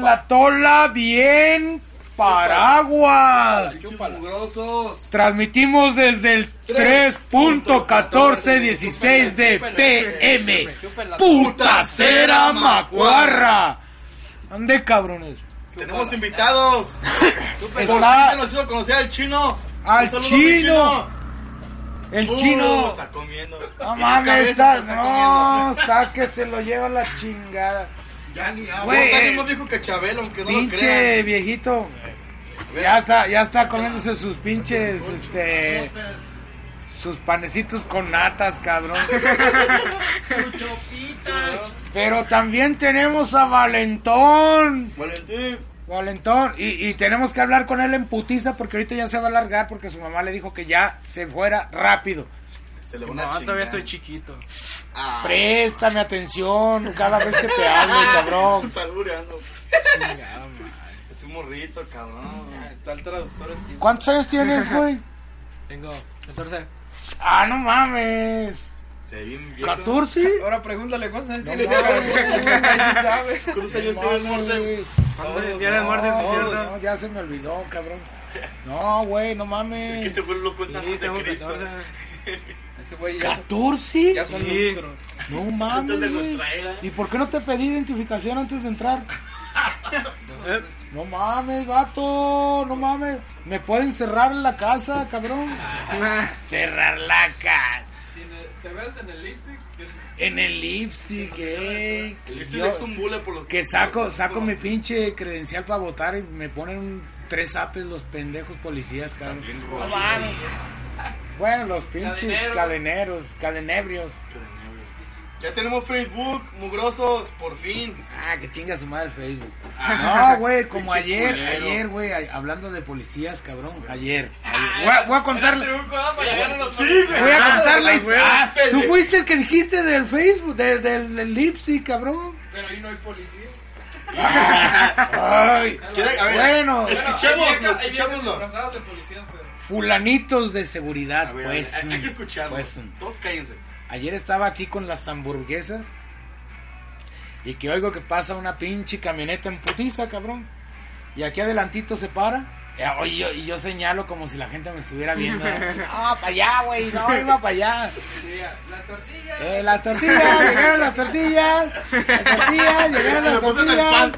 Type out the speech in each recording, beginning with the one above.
En la tola bien paraguas. Transmitimos desde el 3.1416 de PM. Putacera Macuarra. Ande cabrones. Tenemos invitados. Está nos hizo conocer al chino. Al chino. el chino. Está comiendo. No mames, está, no, está que se lo lleva la chingada. Vos Güey, alguien más viejo que Chabelo, aunque no lo Pinche crean. viejito. Ya está, ya está comiéndose sus pinches, este, sus panecitos con natas, cabrón. Pero también tenemos a Valentón. Valentín. Valentón. Y, y tenemos que hablar con él en putiza porque ahorita ya se va a alargar porque su mamá le dijo que ya se fuera rápido. Este le va No, una todavía chingada. estoy chiquito. Ah. Préstame atención cada vez que te hable, cabrón. Está albureando. Este morrito, cabrón. Está el traductor antiguo. ¿Cuántos años tienes, güey? Tengo 14. Ah, no mames. Se ve bien viejo. ¿14? Ahora pregúntale cosas. No tienes. ¿Cuántos años tienes, güey. ¿Cuántos No, mierda? no, ya se me olvidó, cabrón. No, güey, no Que mames. se fueron los cuentas Sí, de Cristo. 14. Ese güey ya, son- ¿14? ya son Sí. monstruos. No Antes de mames, güey. nuestra era. ¿Y por qué no te pedí identificación antes de entrar? ¿Eh? No mames, vato, no mames. ¿Me pueden cerrar la casa, cabrón? Cerrar la casa. ¿Te ves en el Leipzig? En el lipstick, eh. Este Yo- es un bule por los que saco, saco mi pinche credencial para votar y me ponen un- tres apes los pendejos policías, cabrón. También No mames. Bueno, los pinches Cadeneros. cadeneros, cadenebrios. Ya tenemos Facebook, mugrosos, por fin. Ah, que chinga su madre el Facebook. No, güey, como ayer, culero. ayer, güey, a- hablando de policías, cabrón, ayer. ayer. Voy, a, voy a contarle, voy a. Ah, tú fuiste el que dijiste del Facebook, de- del, del Lipsy, cabrón. Pero ahí no hay policía. Ay, ¿Quiere- a ver, bueno, Escuchémoslo, escuchémoslo. Disfrazados de policías, pero... fulanitos de seguridad, A ver, pues. hay, hay que escucharlo. pues, Todos cállense. Ayer estaba aquí con las hamburguesas y que oigo que pasa una pinche camioneta en putiza, cabrón. Y aquí adelantito se para. eh, yo- y yo señalo como si la gente me estuviera viendo. ¿eh? No, para allá, güey, no, iba para allá. La tortilla. Eh, las tortillas, llegaron las tortillas. Las tortillas, llegaron las tortillas.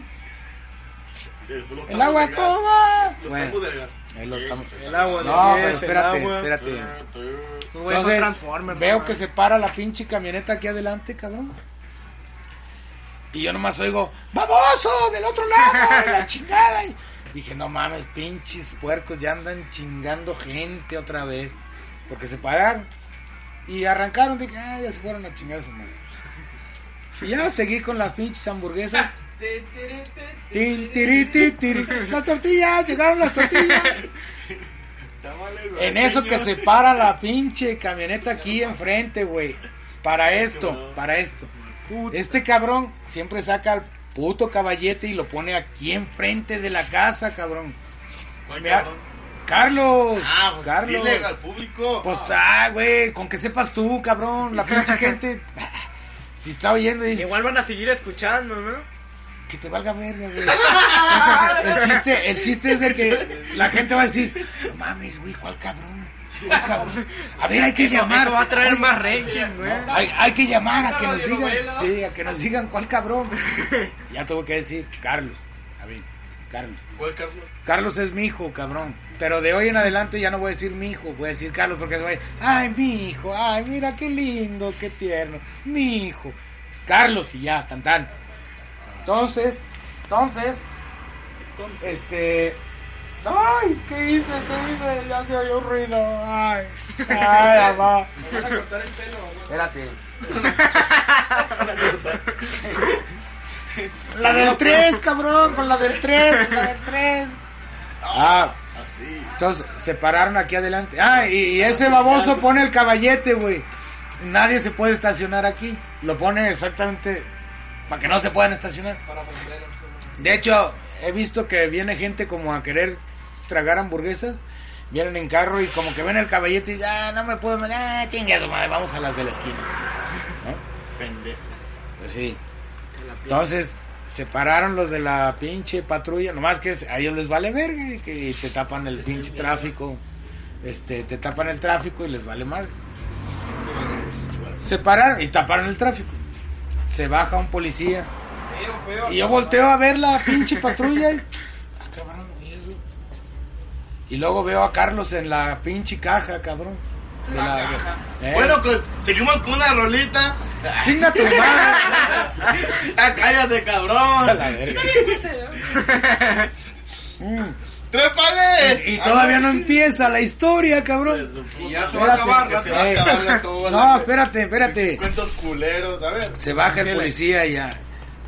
El tambos agua cómo Los Bueno, de gas. El agua de No, pero el espérate, espérate. Entonces, veo que se para la pinche camioneta aquí adelante, cabrón. Y yo nomás oigo, ¡baboso! ¡Del otro lado! y la chingada. Y dije, no mames, pinches puercos, ya andan chingando gente otra vez. Porque se pararon. Y arrancaron, dije, ah, ya se fueron a chingar a su madre. Y ya seguí con las pinches hamburguesas. Tin, tiri, ti, tiri. Las tortillas, llegaron las tortillas. En eso que se para la pinche camioneta aquí enfrente, güey. Para esto, para esto. Este cabrón siempre saca al puto caballete y lo pone aquí enfrente de la casa, cabrón. ¿Cuál Mira, cabrón? Carlos. Ah, pues Carlos. dile al público. Pues ah, güey, con que sepas tú, cabrón. La pinche gente. Si está oyendo y dice, Igual van a seguir escuchando, ¿no? Que te valga verga, güey. El chiste, el chiste es de que la gente va a decir, no mames, güey, ¿cuál cabrón? ¿Cuál cabrón? A ver, hay que llamar. Eso va a traer Oye, más rating, güey. Hay, hay que llamar a que nos digan, sí, a que nos digan cuál cabrón. Ya tuvo que decir, Carlos. A ver, Carlos. ¿Cuál Carlos? Carlos es mi hijo, cabrón. Pero de hoy en adelante ya no voy a decir mi hijo, voy a decir Carlos porque se va a decir, ay, mi hijo, ay, mira qué lindo, qué tierno, mi hijo. Es Carlos y ya, cantan. Entonces, entonces, este... Ay, ¿qué hice? ¿Qué hice? Ya se oyó ruido. Ay, ay, mamá. Me van a cortar el pelo, güey. Espérate. La del 3, cabrón, con la del 3, la del 3. Ah, Así. entonces se pararon aquí adelante. Ah, y, y ese baboso pone el caballete, güey. Nadie se puede estacionar aquí. Lo pone exactamente para que no se puedan estacionar. De hecho, he visto que viene gente como a querer tragar hamburguesas. Vienen en carro y como que ven el caballete y ya no me puedo. Ah, su madre, vamos a las de la esquina. ¿no? Pendejo. Pues sí. Entonces, se pararon los de la pinche patrulla, nomás que a ellos les vale verga, y que te tapan el pinche tráfico. Este, te tapan el tráfico y les vale madre. Se pararon y taparon el tráfico. Se baja un policía. Feo, feo. Y yo volteo a ver la pinche patrulla y. Ah, cabrón, ¿y eso? Y luego veo a Carlos en la pinche caja, cabrón. De La caja. Eh, Bueno, pues seguimos con una rolita. chinga tu madre. Ah, cállate, A cabrón. la verga. Mm. ¡Trépale! Y todavía no empieza la historia, cabrón. Y ya se va a acabar, que ya se va a acabar todo. No, espérate, espérate. Cuentos culeros, a ver. Se baja el policía y ya.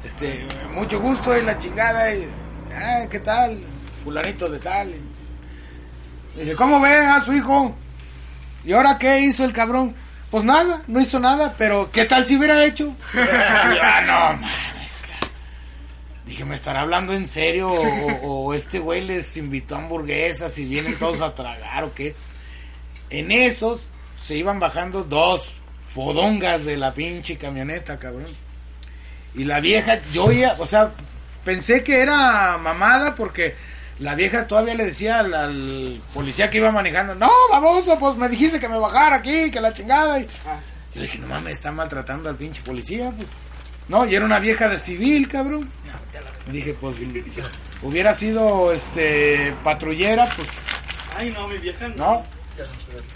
Este, mucho gusto y la chingada. Y, ah, ¿qué tal? Fulanito de tal. Y dice, ¿cómo ve a su hijo? ¿Y ahora qué hizo el cabrón? Pues nada, no hizo nada, pero ¿qué tal si hubiera hecho? Y ah, no mames, Dije, ¿me estará hablando en serio? O, este güey les invitó hamburguesas y vienen todos a tragar o qué. En esos se iban bajando dos fodongas de la pinche camioneta, cabrón. Y la vieja, yo oía, o sea, pensé que era mamada porque la vieja todavía le decía al, al policía que iba manejando, no, baboso, pues me dijiste que me bajara aquí, que la chingada. Y yo dije, no mames, está maltratando al pinche policía. pues. No, y era una vieja de civil, cabrón. Dije, pues, hubiera sido, este, patrullera, pues, Ay, no, mi vieja no. no.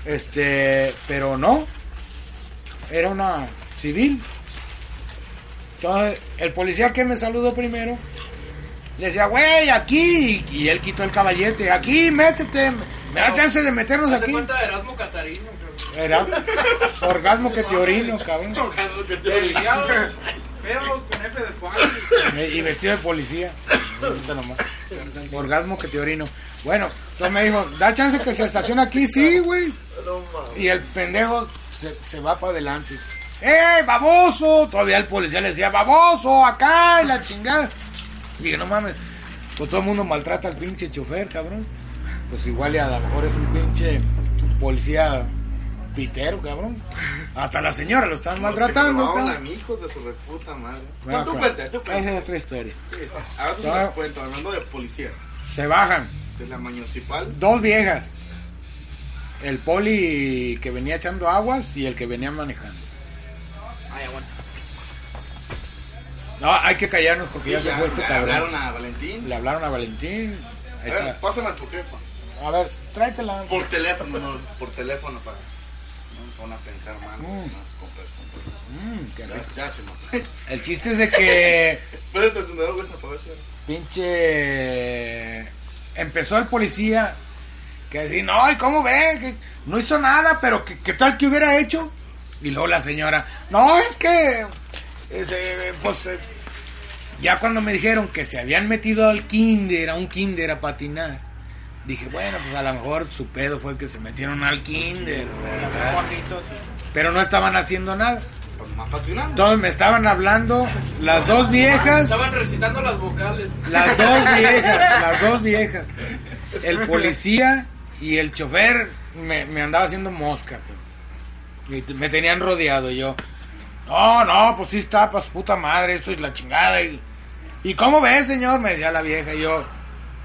Este, pero no. Era una civil. Entonces, el policía que me saludó primero le decía, güey, aquí. Y, él quitó el caballete. Aquí, métete. Me da chance de meternos aquí. cuenta de Erasmo Catarino. Era orgasmo que te orino, cabrón. Delgado, Feo, con F de Juan. Y vestido de policía. Nomás. Orgasmo que te orino. Bueno, entonces me dijo, da chance que se estacione aquí. Sí, güey. Y el pendejo se, se va para adelante. ¡Eh, baboso! Todavía el policía le decía, baboso, acá, y la chingada. Dije, no mames, pues todo el mundo maltrata al pinche chofer, cabrón. Pues igual y a lo mejor es un pinche policía pitero, cabrón. Hasta la señora lo están maltratando. Hola, cabrón. hijos de su reputa madre. Bueno, tú cuentas, tú Esa cuentas. es otra historia. Sí, sí. Ahora tú les cuento, hablando de policías. Se bajan. De la municipal. Dos viejas. El poli que venía echando aguas y el que venía manejando. Ay, aguanta. No, hay que callarnos porque Sí, ya, se fue este le cabrón. hablaron a Valentín. Le hablaron a Valentín. Ahí A ver, está. pásame a tu jefa. A ver, tráetela. Por teléfono, no, por teléfono para. Van a pensar mal. Mm. Compras, compras. Mm. Ya, ya se me. El chiste es de que Puedes encender algo esa pinche empezó el policía que decía, no, ¿y cómo ve? Que no hizo nada, pero ¿qué tal que hubiera hecho? Y luego la señora, no, es que, ese, pues, eh, ya cuando me dijeron que se habían metido al kinder, a un kinder a patinar, dije, bueno, pues a lo mejor su pedo fue que se metieron al kinder, pero no estaban haciendo nada. Pues. Entonces me estaban hablando las dos viejas. Estaban recitando las vocales. Las dos viejas, las dos viejas. El policía y el chofer me, me andaba haciendo mosca. pues. Y me tenían rodeado y yo. No, no, pues sí está, pues puta madre, esto es la chingada. Y, ¿Y cómo ve, señor? Me decía la vieja y yo.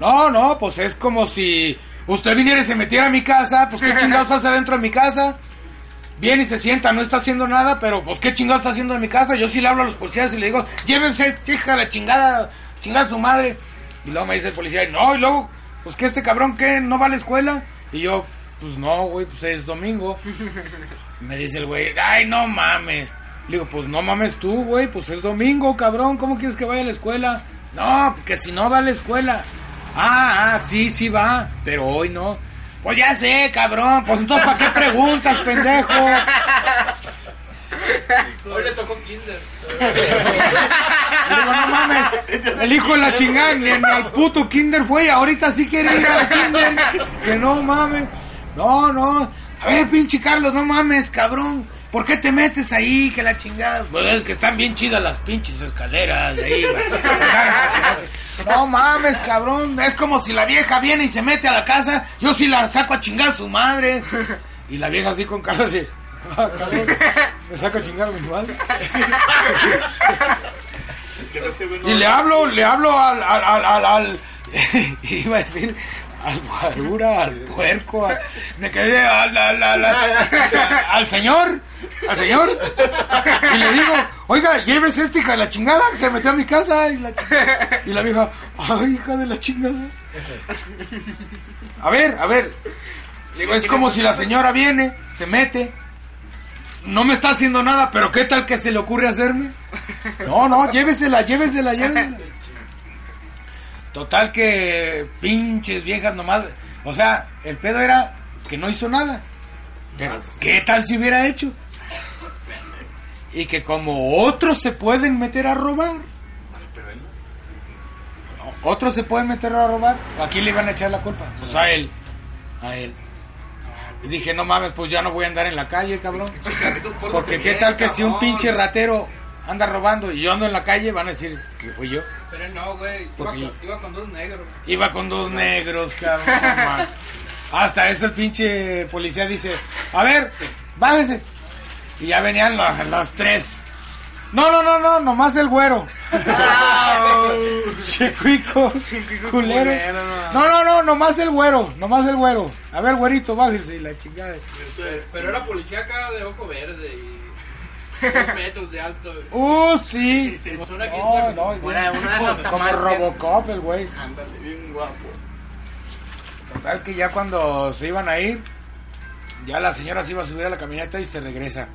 No, no, pues es como si usted viniera y se metiera a mi casa, pues qué chingados hace dentro de mi casa. Viene y se sienta, no está haciendo nada, pero pues qué chingados está haciendo en mi casa. Yo sí le hablo a los policías y le digo, llévense, esta hija la chingada, chingada su madre. Y luego me dice el policía, no, y luego, pues que este cabrón que no va a la escuela. Y yo, pues no, güey, pues es domingo. Me dice el güey, ay, no mames. Le digo, pues no mames tú, güey, pues es domingo, cabrón, ¿cómo quieres que vaya a la escuela? No, que si no va a la escuela. Ah, ah, sí, sí va, pero hoy no. Pues ya sé, cabrón, pues entonces ¿para qué preguntas, pendejo? Hoy le tocó Kinder. Digo, no mames, el hijo de la chingada ni al puto kinder fue ahorita sí quiere ir al kinder. Que no mames. No, no. A ver, pinche Carlos, no mames, cabrón. ¿Por qué te metes ahí? Que la chingada. Pues es que están bien chidas las pinches escaleras de ahí. No mames, cabrón. Es como si la vieja viene y se mete a la casa. Yo sí la saco a chingar a su madre. Y la vieja así con cara de. "Ah, cabrón. Me saca a chingar a mi madre. Y le hablo, le hablo al, al, al, al, al- iba a decir, al guarura, al puerco, me quedé al, al, al, señor, al señor, y le digo, oiga, llévese esta hija de la chingada, que se metió a mi casa, y la, y la vieja, ay, hija de la chingada. A ver, a ver, digo, es como si la señora viene, se mete, no me está haciendo nada, pero ¿qué tal que se le ocurre hacerme? No, no, llévesela, llévesela, llévesela. Total que pinches viejas nomás. O sea, el pedo era que no hizo nada. Pero ¿qué tal si hubiera hecho? Y que como otros se pueden meter a robar. Otros se pueden meter a robar. ¿A quién le iban a echar la culpa? Pues a él. A él. Y dije, no mames, pues ya no voy a andar en la calle, cabrón. Porque qué tal que si un pinche ratero anda robando y yo ando en la calle, van a decir que fui yo. Pero no, güey. Iba, yo- iba con dos negros. Iba con dos negros, cabrón. Hasta eso el pinche policía dice, a ver, bájese. Y ya venían los, los tres. No, no, no, no, nomás el güero. Checuico, culero. No, no, no, nomás el güero, nomás el güero. A ver, güerito, bájese y la chingada. Pero era policía acá de ojo verde y dos metros de alto. Uh, sí. Una No, no, como- Era una como tamarcas. Robocop el güey. Ándale, bien guapo. Total que ya cuando se iban a ir, ya la señora se iba a subir a la camioneta y se regresa.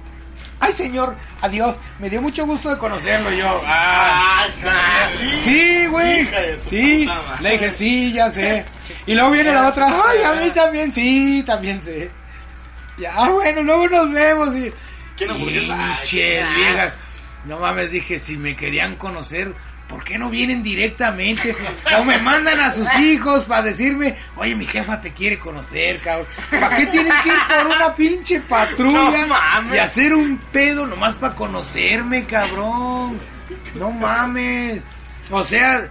Ay señor, adiós, me dio mucho gusto de conocerlo yo. Ah, sí, güey. Sí, le dije, sí, ya sé. Y luego viene la otra, ay, a mí también, sí, también sé. Ya, ah, bueno, luego nos vemos. Y, ¿Quién hamburguesa? Pinches viejas. No mames, dije, si me querían conocer, ¿por qué no vienen directamente? O me mandan a sus hijos para decirme, oye, mi jefa te quiere conocer, cabrón. ¿Para qué tienen que ir por una pinche patrulla No mames. y hacer un pedo nomás para conocerme, cabrón? No mames. O sea,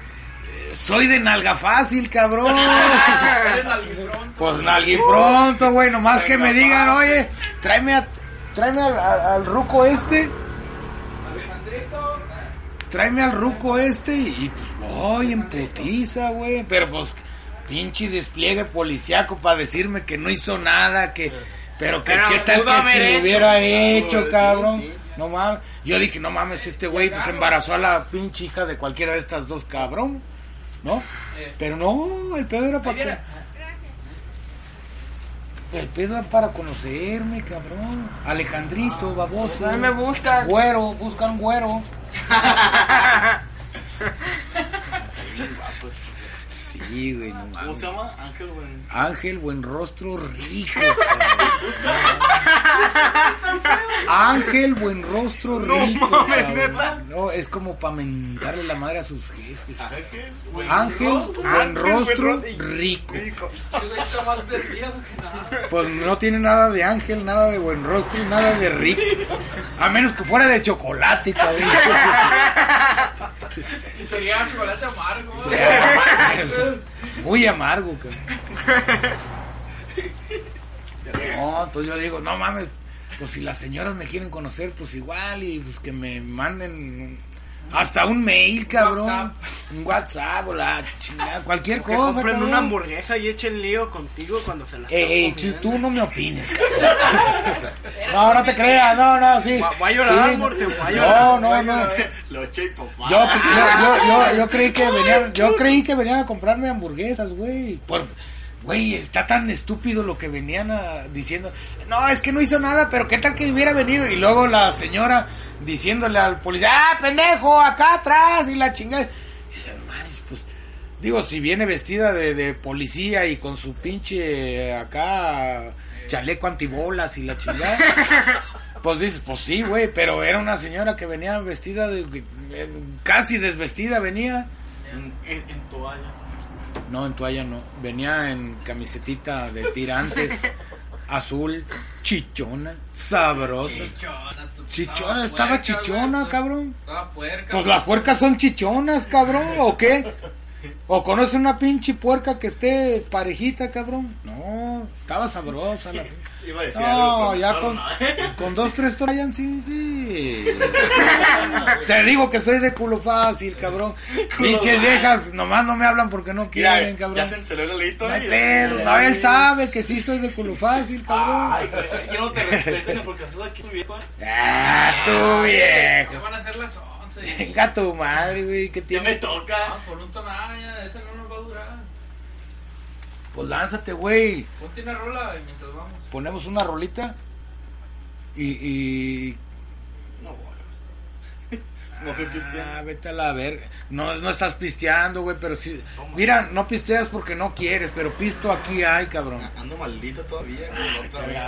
soy de nalga fácil, cabrón. Pues nalgui pronto, güey. Nomás que me digan, oye, tráeme, a, tráeme al, al- al ruco este. Tráeme al ruco este y, y, pues voy en putiza, güey. Pero pues, pinche despliegue policiaco para decirme que no hizo nada, que... Pero que Pero qué tal que si lo hecho. hubiera hecho, cabrón. sí. No mames. Yo dije, no mames, este güey pues embarazó a la pinche hija de cualquiera de estas dos, cabrón. ¿No? Eh. Pero no, el pedo era para... El pedo era para conocerme, cabrón. Alejandrito, baboso. Ahí me buscan. Güero, buscan güero. Sí, güey, no ¿Cómo se llama? Ángel, güey. Ángel, buen rostro, rico. Ángel, buen rostro, rico. mames, cabrón. ¿neta? No, es como para mentarle la madre a sus jefes. Ángel, buen Ángel, rostro, buen rico. Ese está más perdido que nada. Pues no tiene nada de ángel, nada de buen rostro y nada de rico. A menos que fuera de chocolate, cabrón. Sería chocolate amargo. Muy amargo. No, entonces yo digo, no mames, pues si las señoras me quieren conocer, pues igual y pues que me manden hasta un mail, cabrón. WhatsApp. Un WhatsApp o la chingada, cualquier Que cosa. compren cabrón. una hamburguesa y echen lío contigo cuando se la Ey, ey, tú, no me opines, cabrón. No, no te creas, no, no, sí. Va- va a llorar, Sí, Morte, va a no, llorar. no, no. Lo eché y papá. Yo, yo, yo, yo, yo creí que venían, yo creí que venían a comprarme hamburguesas, güey. Por, güey, está tan estúpido lo que venían a- diciendo. No, es que no hizo nada, pero qué tal que hubiera venido. Y luego la señora diciéndole al policía, ah, pendejo, acá atrás y la chingada. Y dice, "No manches, pues, digo, si viene vestida de, de policía y con su pinche acá chaleco antibolas y la chingada. Pues dices, pues sí, güey, pero era una señora que venía vestida de, eh, casi desvestida venía. En, en, en toalla. No, en toalla no. Venía en camisetita de tirantes, azul, chichona, sabrosa. Chichona, Chichona, estaba puerca, chichona, güey. cabrón. Estaba puerca. Pues las puercas son chichonas, cabrón, ¿o qué? ¿O conoce una pinche puerca que esté parejita, cabrón? No, estaba sabrosa la Iba a decir No, algo, ya con, no. con dos, tres toallas, sí, sí. Te digo que soy de culo fácil, cabrón. Pinches viejas, nomás no me hablan porque no quieren, cabrón. ya se enceló el Lolito. No hay y- pedo, no, él sabe que sí soy de culo fácil, cabrón. Ay, pero yo no te respeto porque sos aquí tu viejo. Ah, tú Ya viejo. van a ser las 11. y- Venga tu madre, güey, ¿qué Ya me tiene? toca. Ah, por un tonalla, ese no nos va a durar. Pues lánzate, güey. Ponte una rola y mientras vamos. Ponemos una rolita y... y... No, bueno. No soy Ah, cristiano. vete a la verga. No, no estás pisteando, güey, pero sí... Mira, no pisteas porque no quieres, pero pisto aquí hay, cabrón. Ando maldito todavía.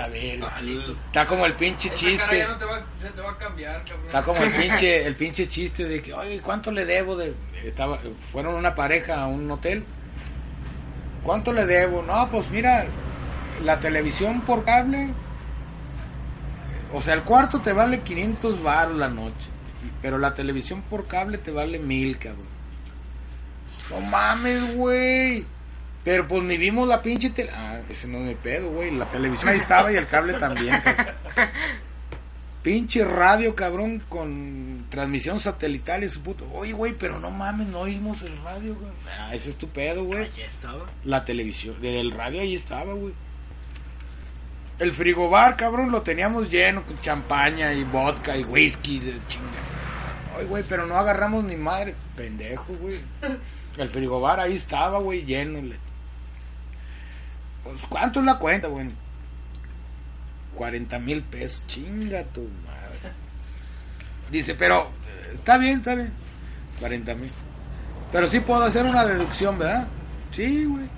güey, Ah. Está como el pinche Esa cara chiste. ya no te va, se te va a cambiar, cabrón. Está como el pinche, el pinche chiste de que, oye, ¿cuánto le debo de...? Estaba, fueron una pareja a un hotel. ¿Cuánto le debo? No, pues mira, la televisión por cable... O sea, el cuarto te vale 500 baros la noche. Pero la televisión por cable te vale mil, cabrón. No mames, güey. Pero pues ni vimos la pinche tele... Ah, ese no mi pedo, güey. La televisión ahí estaba y el cable también. Pinche radio, cabrón, con transmisión satelital y su puto. Oye, güey, pero no mames, no oímos el radio, güey. Ah, ese es tu pedo, güey. Allí estaba. La televisión, el radio ahí estaba, güey. El frigobar, cabrón, lo teníamos lleno con champaña y vodka y whisky, de chinga. Ay, güey, pero no agarramos ni madre. Pendejo, güey. El frigobar ahí estaba, güey, lleno. le- Pues, ¿Cuánto es la cuenta, güey? 40 mil pesos. Chinga tu madre. Dice, pero está bien, está bien. 40 mil. Pero sí puedo hacer una deducción, ¿verdad? Sí, güey.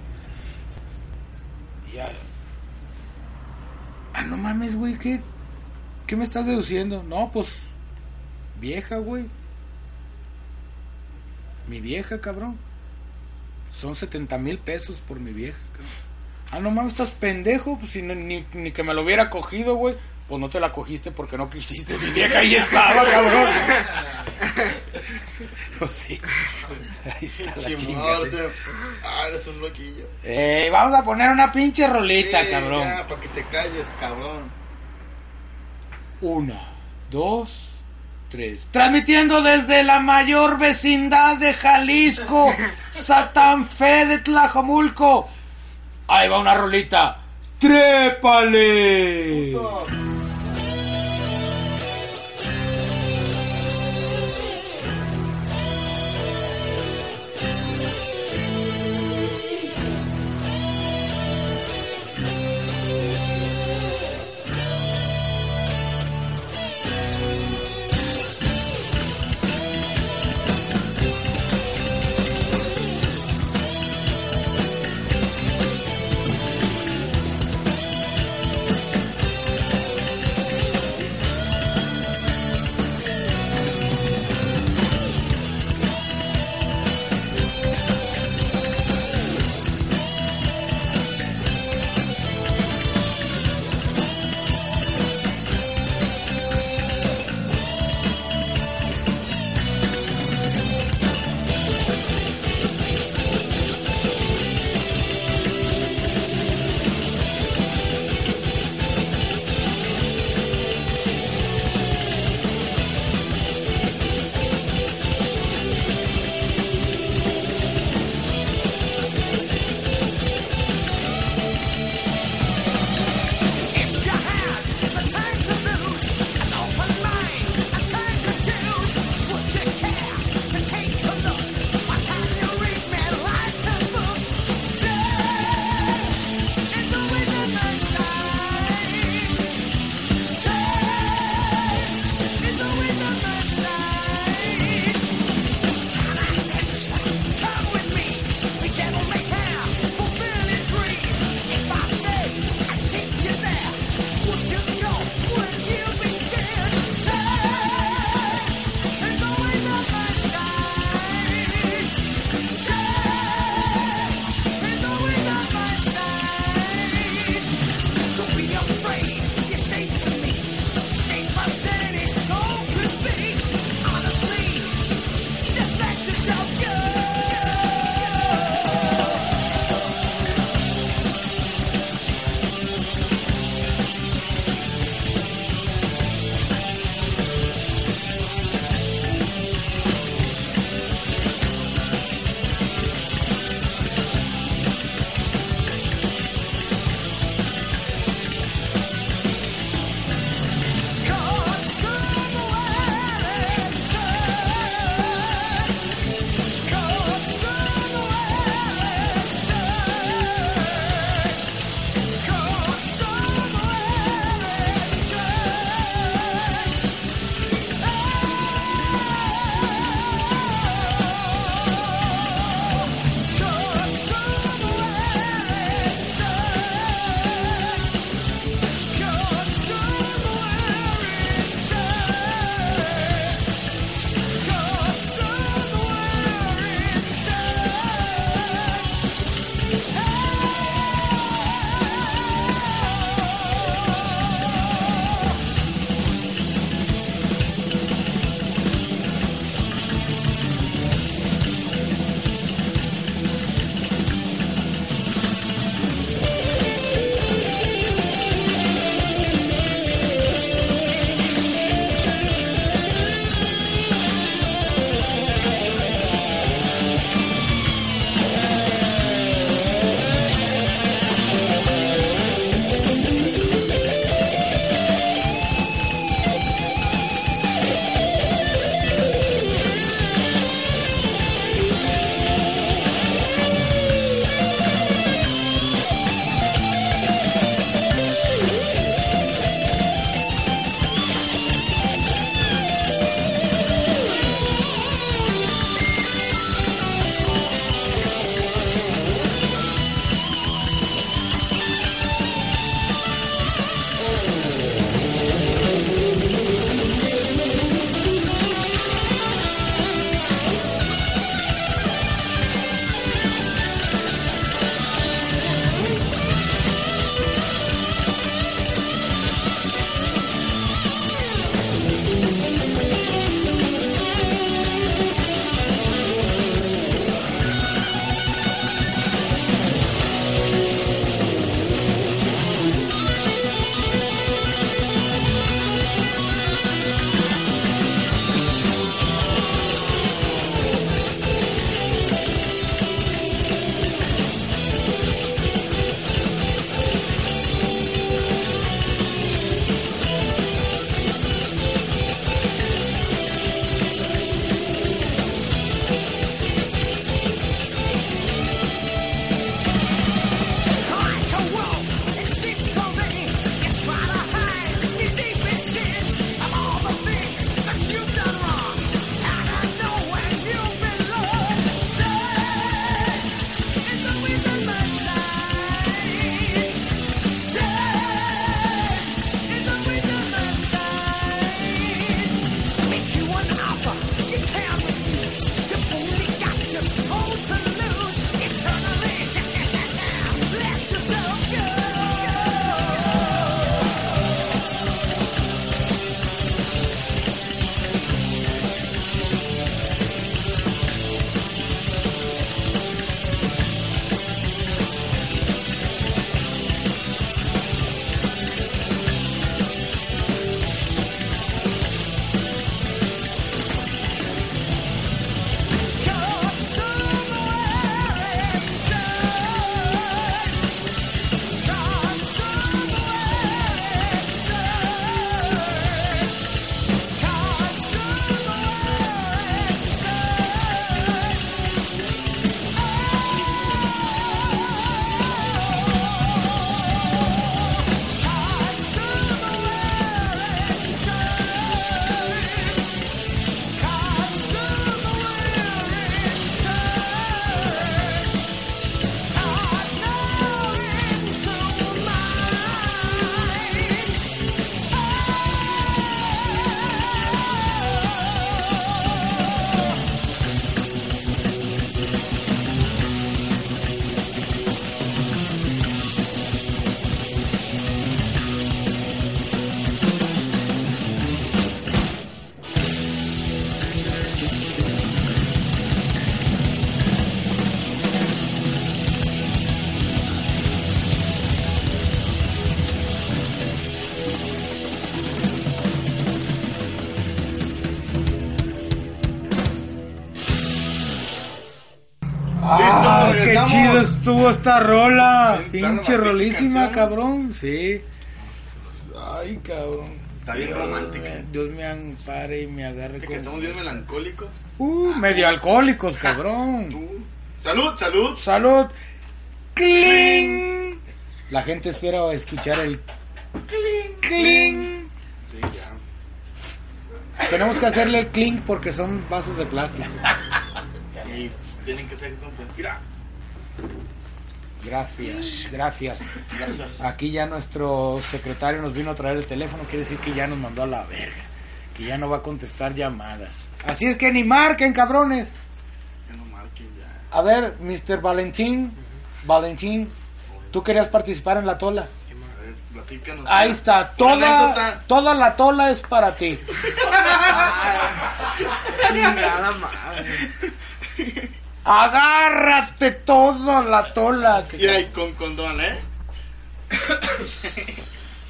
Ya. Ah, no mames, güey, ¿qué? ¿Qué me estás deduciendo? No, pues. Vieja, güey. Mi vieja, cabrón. Son 70 mil pesos por mi vieja, cabrón. Ah, no mames, estás pendejo. Pues si no- ni, ni que me lo hubiera cogido, güey. Pues no te la cogiste porque no quisiste. Mi vieja ahí estaba, cabrón. pues sí. Ahí está la chingada. Ah, eres un loquillo. Eh, vamos a poner una pinche rolita, Sí, cabrón. Ya, para que te calles, cabrón. Una, dos, tres. Transmitiendo desde la mayor vecindad de Jalisco, Satán Fe de Tlajomulco. Ahí va una rolita. ¡Trépale! Puto. Estuvo esta rola. Pinche rolísima, cabrón. Sí. Ay, cabrón. Está bien Dios romántica. me- Dios me ampare y me agarre Que con... estamos bien melancólicos. Uh, medio alcohólicos, cabrón. Salud, salud. Salud. Cling. La gente espera escuchar el cling. Cling. Sí, ya. Tenemos que hacerle el clink porque son vasos de plástico. Y tienen que ser que son Mira, Gracias, gracias. gracias. Aquí ya nuestro secretario nos vino a traer el teléfono, quiere decir que ya nos mandó a la verga. Que ya no va a contestar llamadas. Así es que ni marquen, cabrones. Que no marquen ya. A ver, Mr. Valentín, Valentín, tú querías participar en la tola. Platícanos. Ahí está, toda, toda la tola es para ti. Chingada madre. Agárrate toda la tola. Y ahí con condón, ¿eh?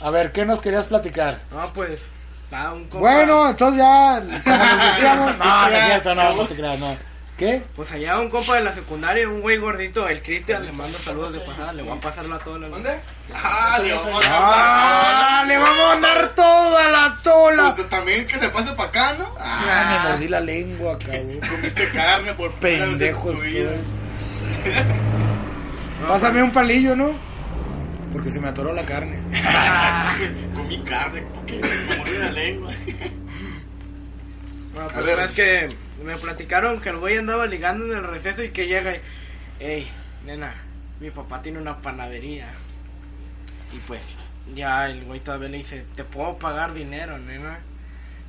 A ver, ¿qué nos querías platicar? No, pues. Está un compa. Bueno, entonces ya, como nos decíamos, no, no es cierto, no, no te creas, no. ¿Qué? Pues allá un compa de la secundaria, un güey gordito, el Cristian, le mando saludos de pasada, le voy a pasar la tola. güey. ¿Dónde? Ah, le vamos a ¡Ah! ¡Le vamos a mandar toda la tola! Pues también que se pase para acá, ¿no? Ah, me mordí la lengua, cabrón. Comiste carne por Pendejos. Pásame un palillo, ¿no? Porque se me atoró la carne. Comí carne porque me morí la lengua. Bueno, A pues ver. es que me platicaron que el güey andaba ligando en el receso y que llega y, hey, nena, mi papá tiene una panadería. Y pues, ya el güey todavía le dice, te puedo pagar dinero, nena.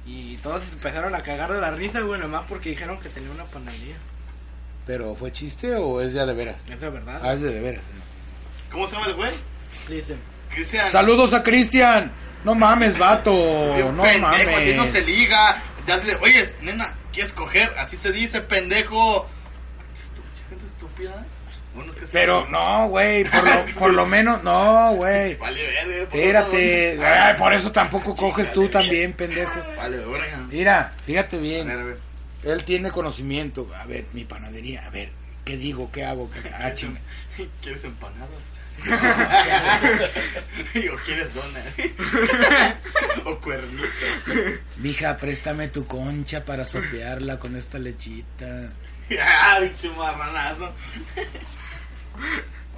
Y todos empezaron a cagar de la risa, güey, nomás porque dijeron que tenía una panadería. ¿Pero fue chiste o es ya de veras? Es de verdad. Ah, es de, de veras. ¿Cómo se llama el güey? Dicen, Cristian. Saludos a Cristian. No mames, vato. No pendejo, así no mames. se liga. Ya se oye, nena, ¿quieres coger? Así se dice, pendejo. Estu- gente estúpida. Bueno, es que sí. Pero no, güey, por lo, por lo menos, no, güey. Vale, verga. por Espérate. favor. Ay, por eso tampoco coges tú también, pendejo. Vale, verga. Mira, fíjate A ver, bien. a ver. Él tiene conocimiento. A ver, mi panadería. A ver, ¿qué digo? ¿Qué hago? ¿Qué- Ah, ¿Quieres, chinga. em- ¿Quieres empanadas? ¿O quieres donas? ¿O cuernitos? Mija, préstame tu concha para sopearla con esta lechita. ¡Ah, pinche marranazo!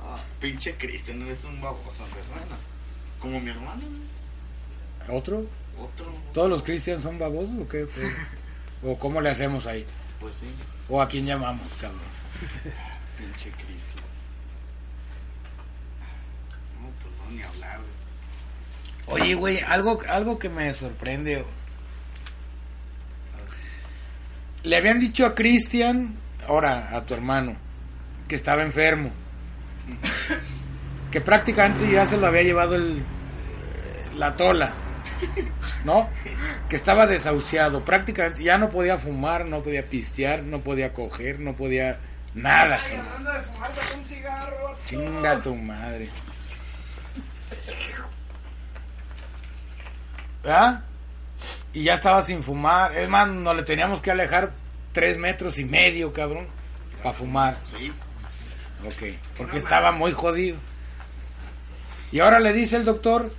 Ah, pinche Cristian, eres un baboso, ¿verdad? Como mi hermano. ¿Otro? Otro. ¿Todos los cristianos son babosos o qué? ¿O, o cómo le hacemos ahí? Pues sí, ¿O a quién llamamos, cabrón? pinche Cristian. No, pues no, ni hablar. güey. Oye, güey, algo, algo que me sorprende. Le habían dicho a Cristian, ahora a tu hermano, que estaba enfermo. Que prácticamente ya se lo había llevado el, la tola. ¿No? Que estaba desahuciado. Prácticamente ya no podía fumar, no podía pistear, no podía coger, no podía nada. Anda de fumar, un cigarro. Chinga tu madre. ¿Verdad? Y ya estaba sin fumar. Es más, nos le teníamos que alejar tres metros y medio, cabrón, para fumar. Sí, Ok, porque estaba muy jodido. Y ahora le dice el doctor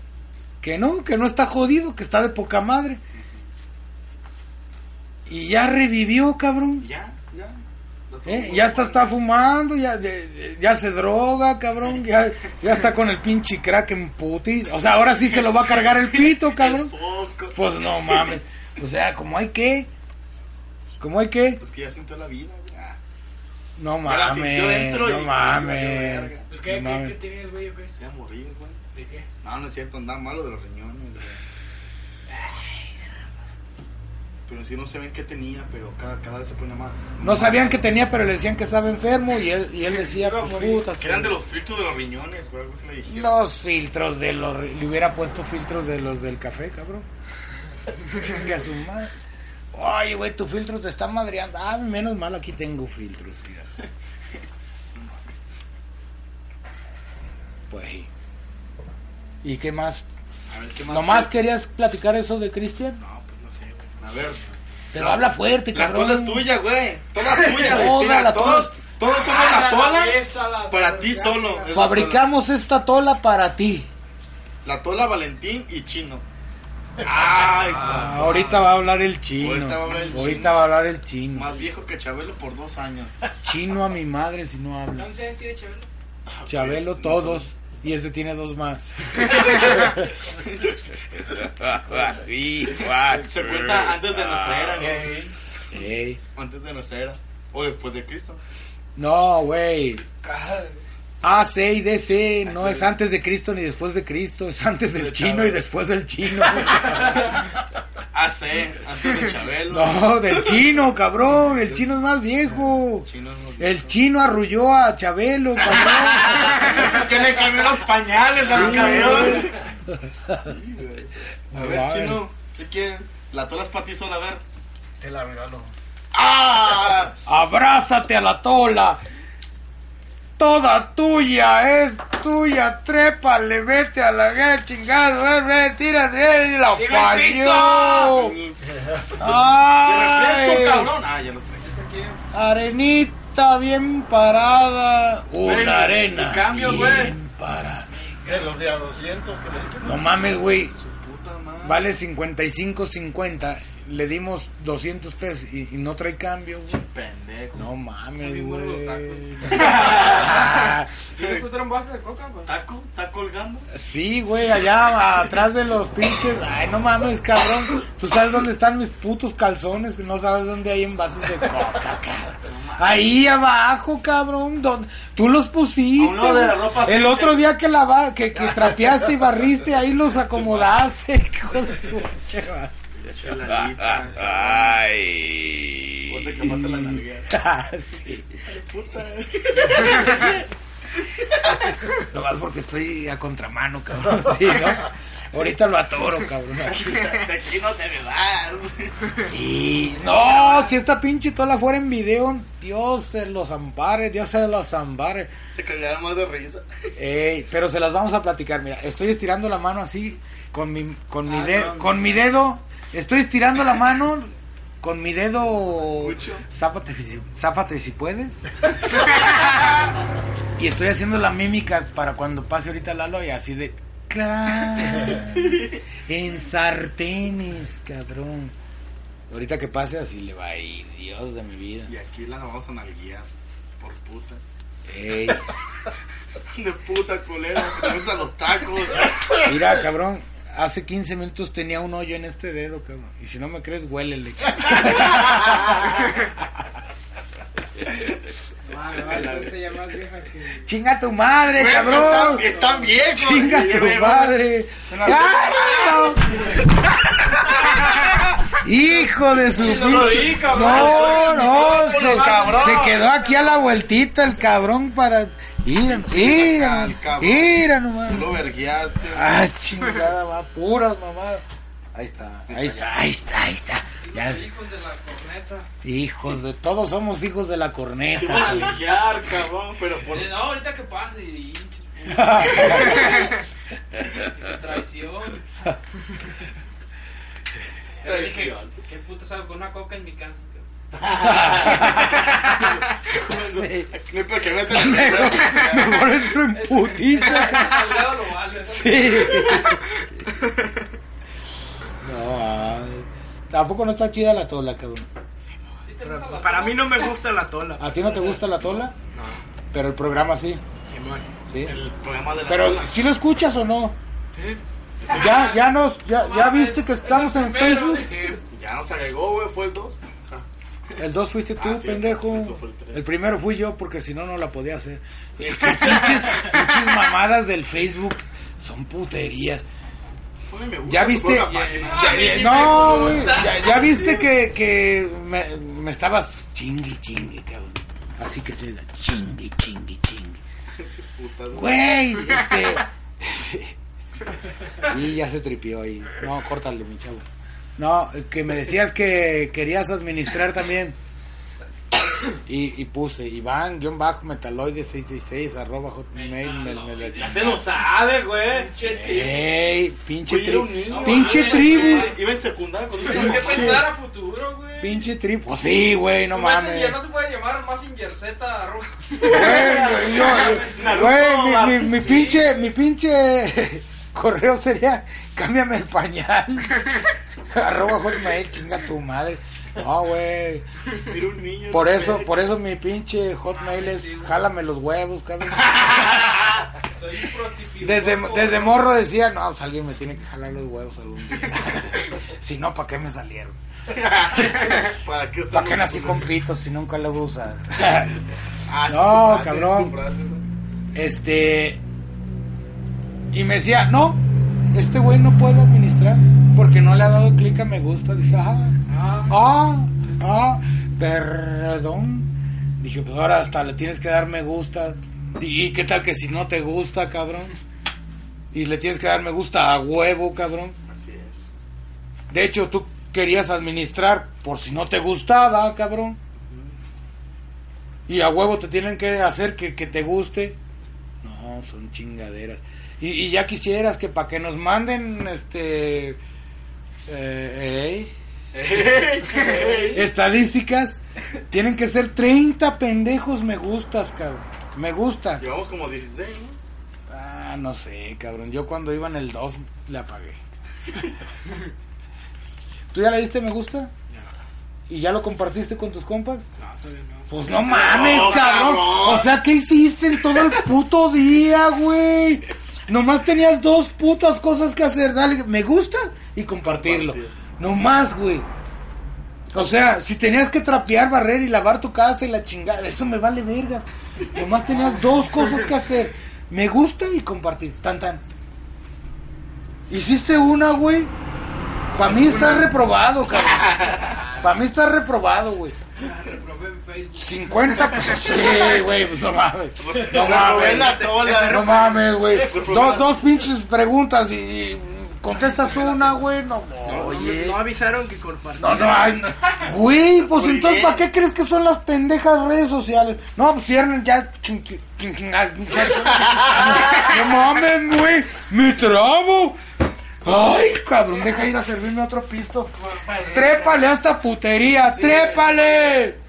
que no, que no está jodido, que está de poca madre. Y ya revivió, cabrón. ya, ya. ¿Eh? Ya está, está fumando, ya, ya, ya se droga, cabrón, ya, ya está con el pinche crack en putis. O sea, ahora sí se lo va a cargar el pito, cabrón. El. Pues no mames. O sea, como hay que, como hay que, Pues que ya sintió la vida, güey. Ah, no mames, dentro no y mames. ¿Qué, qué, No mames. qué tiene el güey o qué? Se va a morir, güey. ¿De qué? No, no es cierto, andaba malo de los riñones, güey. Pero sí no ven qué tenía, pero cada, cada vez se pone más. No sabían que tenía, pero le decían que estaba enfermo y él, y él decía, pues puta. Que eran de los filtros de los riñones, güey, algo así le dijeron. Los filtros de los... Le hubiera puesto filtros de los del café, cabrón. Chingue a su madre. Oye, güey, tu filtro te está madreando. Ah, menos mal aquí tengo filtros. Pues sí. ¿Y qué más? A ver, ¿qué más? ¿Nomás querías platicar eso de Cristian? no, pues no sé, güey. A ver. Pero habla fuerte, La cabrón. tola es tuya, güey. Toda es tuya. Toda la todos, Todos somos Ah, la la tola la para ti solo. La Fabricamos esta tola para ti. La tola Valentín y Chino. Ay, Ah, ahorita va a hablar el chino. Ahorita va a hablar el Ahorita chino. va a hablar el chino. Más viejo que Chabelo por dos años. Chino a mi madre si no habla. ¿Cuántos años tiene Chabelo? Chabelo todos. Y este tiene dos más. Se cuenta antes de nuestra era, ¿no? Ey. Antes de nuestra era. O después de Cristo. No, güey. AC y DC no AC. es antes de Cristo ni después de Cristo, es antes del De chino y después del chino. AC, antes de Chabelo. No, del chino, cabrón, el chino es más viejo. Chino no El chino arrulló a Chabelo, cabrón. que le cambió los pañales al Sí, camión. güey. A ver, chino, ¿qué quieres? La tola es para ti sola, a ver. Te la regalo. ¡Ah! Abrázate a la tola. Toda tuya, es tuya, trépale, vete a la guerra, chingado, ven, ven, tírate, y la ¡Viva el falló. ¡Qué Ay, cabrón! Ah, ya lo arenita bien parada, una arena y cambio, bien güey. parada. De los de a 200 que le dije. No mames, güey, vale 55.50, le dimos 200 pesos y, y no trae cambio, güey. Pendejo. No mames, los güey. ¿Tienes otro envase de coca, güey? ¿Taco? ¿Está colgando? Sí, güey, allá atrás de los pinches. Ay, no mames, cabrón. Tú sabes dónde están mis putos calzones, que no sabes dónde hay envases de coca, cabrón. Ahí abajo, cabrón. donde Tú los pusiste. De la güey. El sucia. otro día que lava, que, que trapeaste y barriste, ahí los acomodaste. Hijo de tu pinche madre. Cheladita. Ay. Ponte que pase la nalguera. Ah, sí. Puta. Nomás porque estoy a contramano, cabrón. Sí, ¿no? Ahorita lo atoro, cabrón. aquí. De aquí no te me vas. Y no, si esta pinche tola fuera en video, Dios se los ampare, Dios se los ampare. Se cagaron más de risa. Ey, pero se las vamos a platicar. Mira, estoy estirando la mano así con mi con mi Ah, dedo, no, con no. mi dedo. Estoy estirando la mano con mi dedo. Mucho. Zápate, si- zápate si puedes. y estoy haciendo la mímica para cuando pase ahorita Lalo y así de. En sartenes, cabrón. Ahorita que pase así le va a ir, Dios de mi vida. Y aquí la vamos a nalguear. Por puta. Ey, De puta culera. Que gustan los tacos. mira, cabrón, hace 15 minutos tenía un hoyo en este dedo, cabrón. Y si no me crees, huélele. Vale, vale, entonces ya más vieja que... ¡Chinga tu madre, cabrón! Están, están viejos. ¡Chinga tu madre! ¡Ay, no! ¡Hijo de su pinche-. No, no, se, cabrón. se quedó aquí a la vueltita el cabrón para... ¡Ira, ira, Al cabrón. ira nomás! Tú lo verguiaste. güey. ¡Ah, chingada, va! ¡Puras mamadas! Ahí está, ahí está, ahí está, ahí está. Ya hijos de la corneta. Hijos de... Todos somos hijos de la Te iba a corneta. nalguear, cabrón. Pero por. Eh, No, ahorita que pase y traición. Traición. ¿qué putas hago con una coca en mi casa? Sí. Clipe que mete la Mejor entro en. ¿no? Sí. No, ay. tampoco no está chida la tola, cabrón. ¿Sí te Para mí no me gusta la tola. ¿A ti no te gusta la tola? No, Pero el programa sí. Simón. Sí. El programa de la. Pero. ¿sí lo escuchas o no? Sí. Ya, ya nos, ya, ya viste que estamos en Facebook. Ya nos agregó, güey. Fue el 2. El 2 fuiste tú, Ah, sí, pendejo. el. El primero fui yo porque si no, no la podía hacer. Pinches, pinches mamadas del Facebook son puterías. Ya viste, no, güey, ya viste que, que me, me estabas chingui, chingui, cabrón. Así que se da chingui, chingui, chingui. Güey, este. sí. Y ya se tripió ahí. No, córtale, mi chavo. No, que me decías que querías administrar también. Y, y puse Iván, guion bajo, metaloide 666, arroba hotmail, me, me la Ya se lo sabe, güey. Ey, pinche tribu. Pinche tribu. Iba en secundaria con Tienes que pensar a futuro, güey. Pinche tribu. Pues sí, güey, no mames. No se puede llamar Messenger Z arroba. Güey, yo- güey, mi, mi, mi pinche, mi pinche correo sería cámbiame el pañal. Arroba hotmail, chinga tu madre. No, güey. Por eso, por eso mi pinche hotmail es jálame los huevos, cabrón. Soy un prostituto. Desde, desde morro decía, no, pues alguien me tiene que jalar los huevos algún día. si no, ¿para qué me salieron? ¿Para qué ¿Para qué nací con pitos si nunca lo voy a usar? Ah, No, cabrón. Este. Y me decía, no, este güey no puede administrar porque no le ha dado clic a me gusta. Dije, ah, ah, ah, perdón. Dije, pues ahora hasta le tienes que dar me gusta. ¿Y qué tal que si no te gusta, cabrón? Y le tienes que dar me gusta a huevo, cabrón. Así es. De hecho, tú querías administrar por si no te gustaba, cabrón. Y a huevo te tienen que hacer que, que te guste. No, son chingaderas. Y, y ya quisieras que para que nos manden, este... eh, ey, estadísticas, tienen que ser 30 pendejos me gustas, cabrón. Me gusta. Llevamos como 16, ¿no? Ah, no sé, cabrón. Yo cuando iba en el 2 le apagué. ¿Tú ya le diste me gusta? ¿Y ya lo compartiste con tus compas? No, todavía no. Pues no mames, No, cabrón. cabrón. O sea, ¿qué hiciste en todo el puto día, güey? Nomás tenías dos putas cosas que hacer. Dale, me gusta y compartirlo. Compartir. Nomás, güey. O sea, si tenías que trapear, barrer y lavar tu casa y la chingada, eso me vale vergas. Nomás tenías dos cosas que hacer. Me gusta y compartir. Tan, tan. Hiciste una, güey. Para mí está reprobado, cabrón. Para mí está reprobado, güey. Reprobé en Facebook. 50 pesos. Sí, güey, pues no mames. No mames. la tola. No mames, güey. Dos, dos pinches preguntas y, y contestas una, güey. No, No, oye. no avisaron que compartieron. No, no hay. Güey, pues Muy entonces, bien. ¿para qué crees que son las pendejas redes sociales? No, pues cierren ya. ay. No mames, güey. Me trabo. Ay, cabrón, deja ir a servirme otro pisto. Trépale a esta putería, trépale.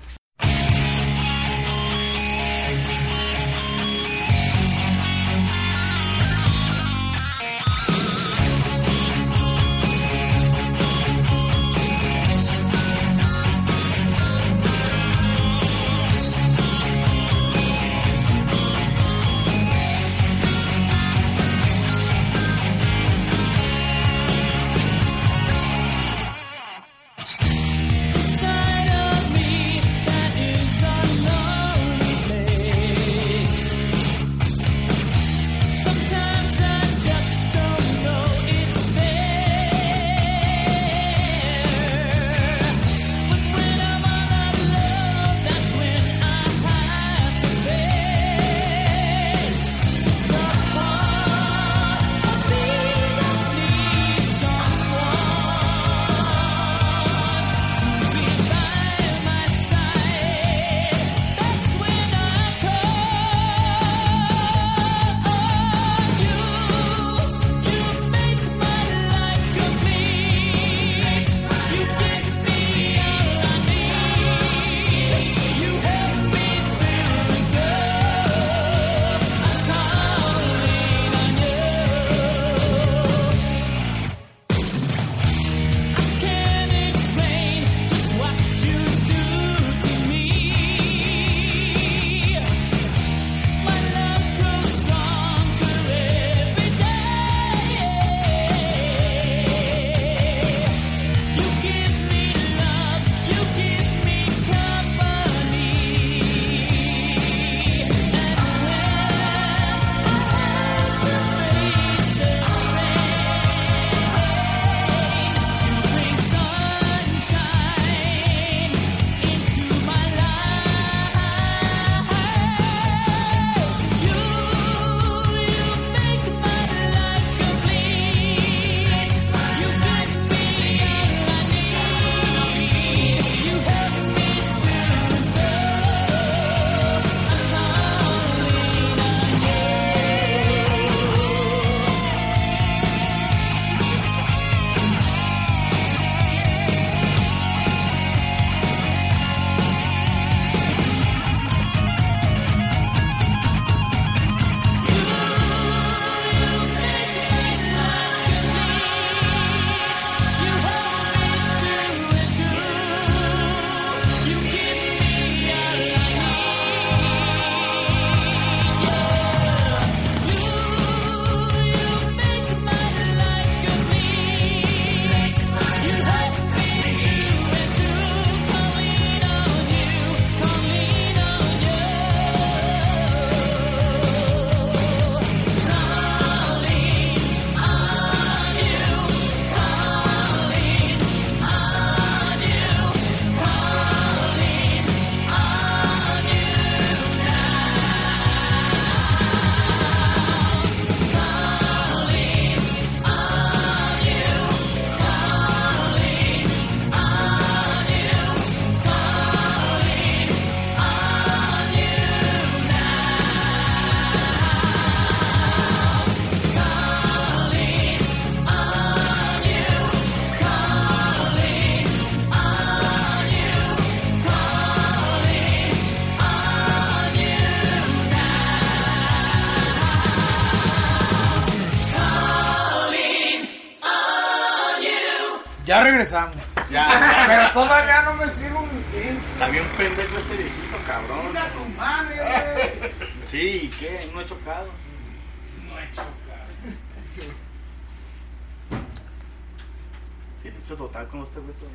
Con este beso.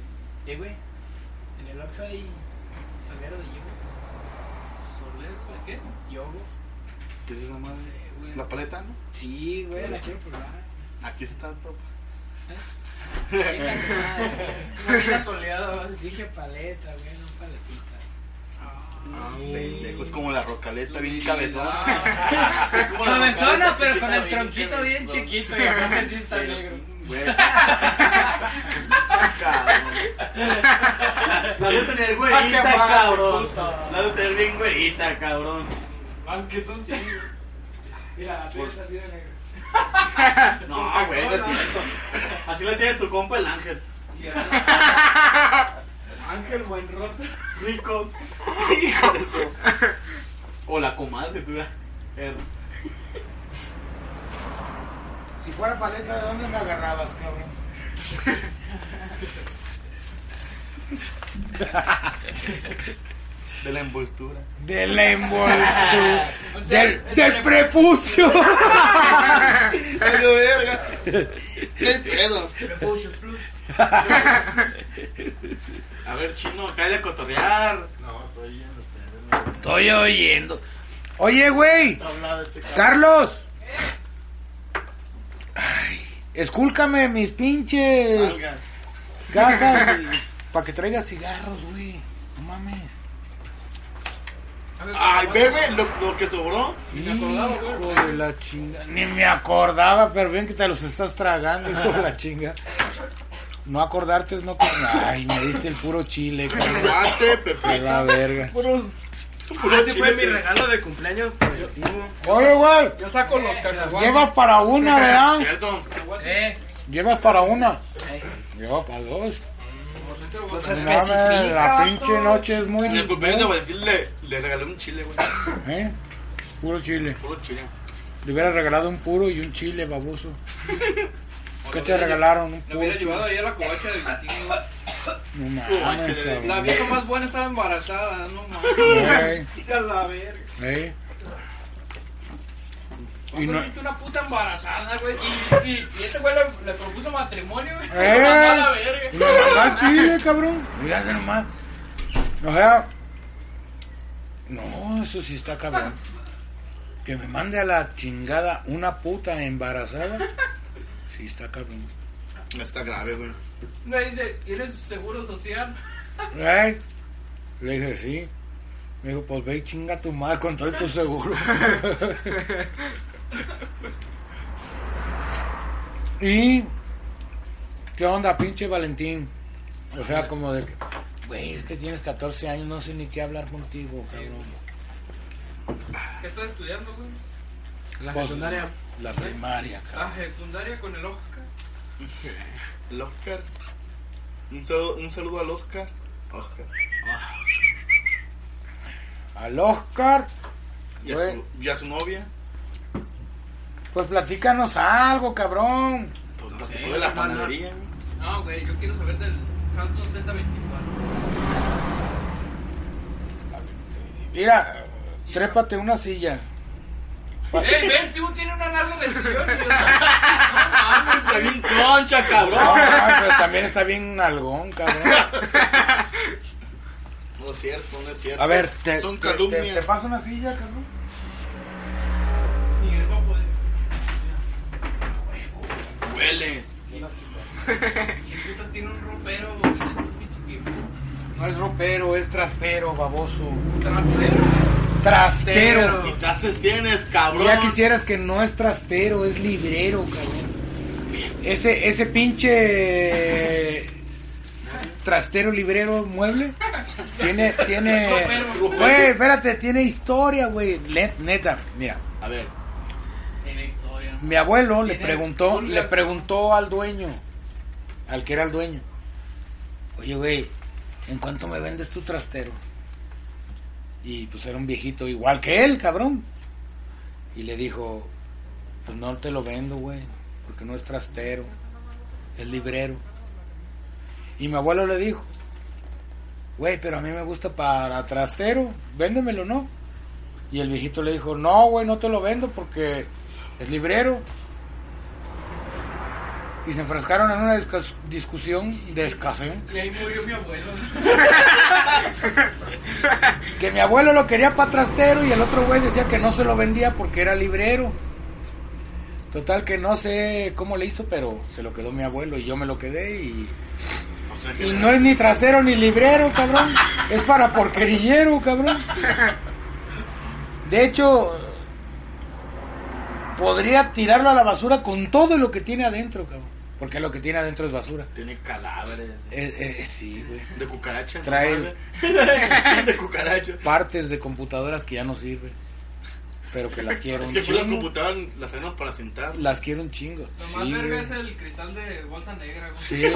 Eh, güey. En el Oxxo hay solero de yogo. ¿Solero de qué? Yogo. ¿Qué es esa madre? güey. ¿La paleta, no? Sí, güey, la quiero probar. Aquí está madre. Una soleada. Dije paleta, güey, no paletita. Pendejo, es como la rocaleta, bien cabezona. Ah. Es Cabezona, pero con el tronquito bien chiquito y aparte sí está negro. Güey. Cabrón. La de tener Ah, güerita, qué mal, cabrón. puta. La de tener bien güerita, cabrón. Más que tú sí. Mira, la tuya está así de negro. No, güey, no es cierto. Así la tiene tu compa el ángel. Ángel buen rostro. Rico. Hijo de eso. O la comadre, si tuviera. Si fuera paleta, ¿de dónde me agarrabas, cabrón? De la envoltura. De la envoltura. O sea, del, el del prepucio. ¡Ay, verga! ¿Qué pedo? Prepucios Plus. A ver, chino, cállate a cotorrear. No, estoy yendo. Estoy oyendo. Oye, güey. Este. Carlos. Ay, escúlcame mis pinches Salga. cajas para que traigas cigarros, güey. No mames. Ay, bebé, lo, lo que sobró. me acordaba, güey. Hijo de la chinga. Ni me acordaba, pero bien que te los estás tragando, hijo de la chinga. No acordarte es no. Ay, me diste el puro chile, cabrón. Mate, A perfecto. la verga. Puro Ese fue mi regalo de cumpleaños colectivo. Oye, güey. Yo saco los cacahuates. Llevas para una, ¿verdad? ¿Cierto? Eh, Llevas para una. eh. Lleva para dos. No se No mames, especifica, la pinche noche es muy... En el cumpleaños de Valentín le, le regalé un chile, güey. ¿Eh? Puro chile. Puro chile. Le hubiera regalado un puro y un chile, baboso. ¿Qué te regalaron? Un Le puro hubiera chile. llevado ahí a la covacha del vikingo. No mames, cabrón. La vieja más buena estaba embarazada, no mames. A la verga. ey. Y ¿Cuándo no- viste una puta embarazada, güey? Y, y, y este güey le, le propuso matrimonio, güey. ¡Eh! A la verga. mandó al chile, cabrón. Fíjate nomás. O sea... No, eso sí está cabrón. Que me mande a la chingada una puta embarazada. Sí está cabrón. Está grave, güey. Le dice, ¿tienes seguro social? Le dije, sí. Me dijo, pues ve y chinga tu madre con todo tu seguro. y... ¿Qué onda, pinche Valentín? O sea, como de... que, Güey, es que tienes 14 años, no sé ni qué hablar contigo, cabrón. ¿Qué estás estudiando, güey? La Pues, secundaria. La primaria, cabrón. Ah, secundaria con el Oscar. El Oscar. Un saludo, un saludo al Oscar. Oscar. Al Oscar, Y a, su, y a su novia. pues platícanos algo, cabrón. Pues platicó de la panadería. güey. No, güey, yo quiero saber del Hanson Z24. Mira, trépate una silla. ¡Ey, ven, tú tienes una nalga en el sillón! y yo- Está bien concha, No, cabrón. pero también está bien algón, cabrón. No es cierto, no es cierto. A ver, te, Son te- te- calumnias. te paso una silla, cabrón. Va a poder. Hueles. ¿Quién puta tiene un ropero, güey? de estos pinches tiempos? No es ropero, es trastero, baboso. Trapero. Trastero. Y trastes tienes, cabrón. Ya quisieras que no es trastero, es librero, cabrón. Ese, ese pinche trastero, librero, mueble, tiene, tiene, güey, espérate, tiene historia, güey, neta, mira, A ver. Tiene historia. mi abuelo le preguntó, un- le preguntó al dueño, al que era el dueño, oye, güey, ¿en cuánto me vendes tu trastero? Y pues era un viejito igual que él, cabrón. Y le dijo, pues no te lo vendo, güey, porque no es trastero, es librero. Y mi abuelo le dijo, güey, pero a mí me gusta para trastero, véndemelo, ¿no? Y el viejito le dijo, no, güey, no te lo vendo porque es librero. Y se enfrascaron en una discus- discusión de escasez. Y ahí murió mi abuelo. Que mi abuelo lo quería para trastero y el otro güey decía que no se lo vendía porque era librero. Total que no sé cómo le hizo, pero se lo quedó mi abuelo y yo me lo quedé y... O sea, que Y no es ni trastero ni librero, cabrón. Es para porquerillero, cabrón. De hecho, podría tirarlo a la basura con todo lo que tiene adentro, cabrón. Porque lo que tiene adentro es basura. Tiene cadáveres Eh, eh, sí, güey. de cucarachas. Trae- de cucarachas. Partes de computadoras que ya no sirven. Pero que las quiero Es un que pues las chingo. computadoras las tenemos para sentar. Las quiero un chingo. Lo más Sí, verga güey. es el cristal de bolsa negra. güey. Sí.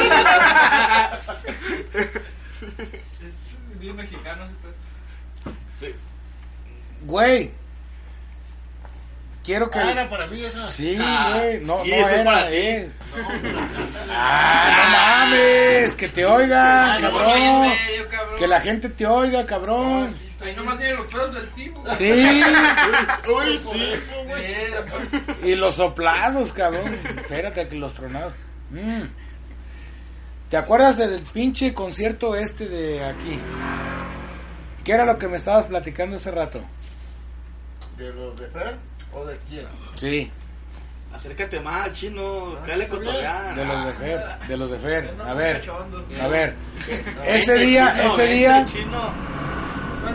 Es bien mexicano. Sí. Güey. Quiero que... Ah, era para mí esa. Sí, Ah, güey. No, no era, para eh. Ah, no mames. Que te oigas, Ahí cabrón. Que la gente te oiga, cabrón. Ahí nomás tiene los pedos del tipo. Sí. Uy, sí. Eh, Y los soplados, cabrón. Espérate que los tronados. Mm. ¿Te acuerdas del pinche concierto este de aquí? ¿Qué era lo que me estabas platicando hace rato? ¿De los de Fer o de quién? Sí, Acércate más, chino. Está bien. cotorrear. de los de Fer, de los de Fer. A ver, a ver. Ese día, ese día chino.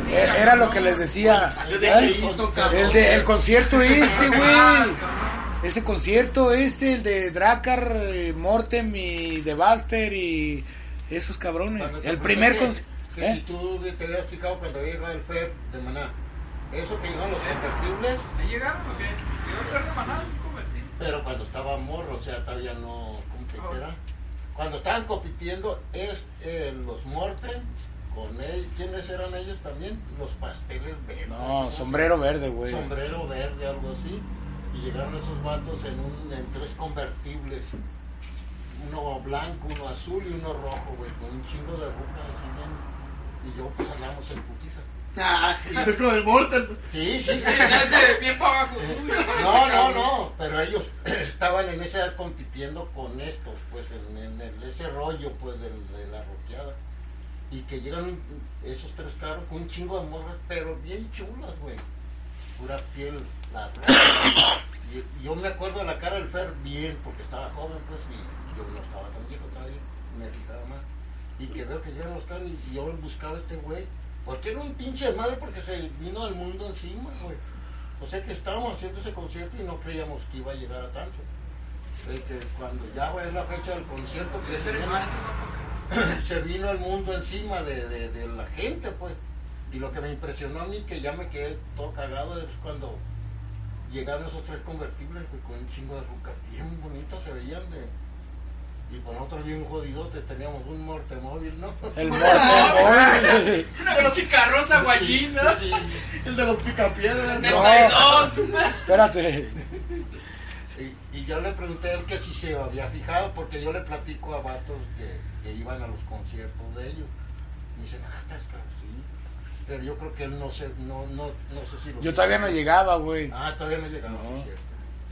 e- era lo que les decía. Antes de ¿eh? Cristo, cabrón. El, de, el concierto este, güey. Ese concierto este, el de Dracar, eh, Mortem y The Buster y esos cabrones. El primer concierto. Si tú te habías fijado cuando iba el Fer de Maná, eso que iban los convertibles, ¿Ahí llegaron o qué? De maná, convertido. pero cuando estaba morro, o sea, todavía no, ¿cómo? Cuando estaban compitiendo, es eh, los Morten, con ellos, ¿quiénes eran ellos también? Los pasteles verdes. No, sombrero verde, güey. sombrero verde, algo así. Y llegaron esos vatos en, un, en tres convertibles. Uno blanco, uno azul y uno rojo, güey, con un chingo de rucas. Y yo pues andamos en. Ah, y tú con el Mortal. Sí, sí. Ese, bien para abajo. No, no, no, pero ellos estaban en esa edad compitiendo con estos, pues en, en el- ese rollo pues de, la roqueada. Y que llegan un- esos tres carros con un chingo de morras, pero bien chulas, güey. Pura piel, la y yo me acuerdo de la cara del Fer bien, porque estaba joven, pues, y yo no estaba tan viejo todavía, me fijaba más. Y que veo que llegan los carros y yo buscaba a este güey, porque era un pinche desmadre porque se vino al mundo encima, güey. O sea que estábamos haciendo ese concierto y no creíamos que iba a llegar a tanto. Que cuando ya va la fecha del concierto, que se vino, se vino el mundo encima de, de- de la gente, pues. Y lo que me impresionó a mí, que ya me quedé todo cagado, es cuando llegaron esos tres convertibles, con un chingo de rucas bien bonitas, se veían de... Y con otros bien jodidotes, teníamos un mortemóvil, ¿no? El Mortem, Una pinche carroza guayina. Sí, El de los picapiedras. No. 92. Espérate. Sí, y yo le pregunté a él que si se había fijado, porque yo le platico a vatos que, que iban a los conciertos de ellos. Me dicen, ah, estás claro, sí. Pero yo creo que él no sé, no, no, no sé si lo Yo todavía no llegaba, güey. Ah, todavía no llegaba, No. sí, cierto.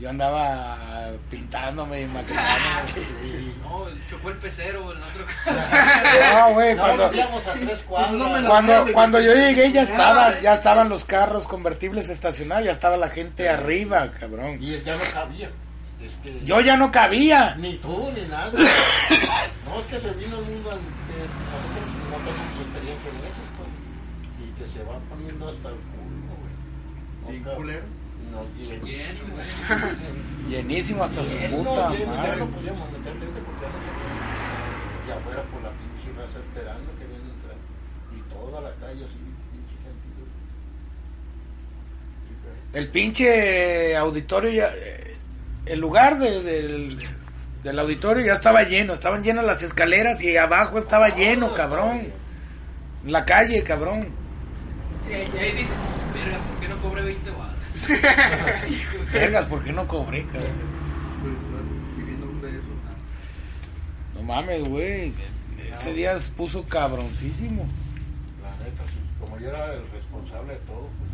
Yo andaba pintándome y maquinándome. Sí. No, chocó el pecero, el otro. No, güey, cuando, no me la- cuando, cuando yo llegué ya estaban, ya estaban los carros convertibles estacionados, ya estaba la gente arriba, cabrón. Y ya no cabía. Es que- Yo ya no cabía. Ni tú, ni nada. no, es que se vino el mundo, al- que nosotros no tenemos experiencia en eso, pues. Y que se va poniendo hasta el culo, güey. No, ¿Bien cabrón. culero? Llenísimo hasta su puta ya no podíamos meterle este porque ya no. Y afuera por la pinche raza esperando que viene a entrar. Y toda la calle así, pinche gente. El pinche auditorio ya. El lugar de- del, del auditorio ya estaba lleno. Estaban llenas las escaleras y abajo estaba lleno, cabrón. La calle, cabrón. Y ahí y ahí dice, verga, ¿por qué no cobré 20 baros? Vergas, ¿por qué no cobré, cabrón? Viviendo de esos. No mames, güey. Es- ese día se puso cabroncísimo. La neta, sí. Como yo era el responsable de todo, pues,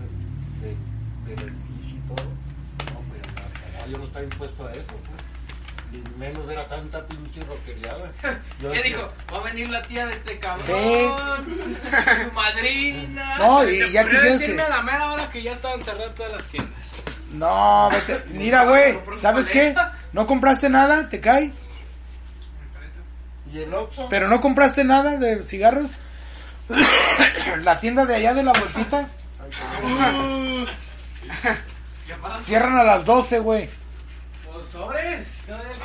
de, de, del edificio y todo, no, pues, yo no estaba impuesto a eso, pues. Y menos era tanta pinche roqueriada. Yo ¿Qué dijo? Va a venir la tía de este cabrón. Sí. Su madrina. No, y ya Pero decirme a que... la mera hora que ya estaban cerradas todas las tiendas. No, vete- mira, güey, ¿sabes qué? ¿No compraste nada? ¿Te cae? ¿Y el Oxxo? ¿Pero no compraste nada de cigarros? La tienda de allá de la vueltita cierran a las 12, güey. Sobres.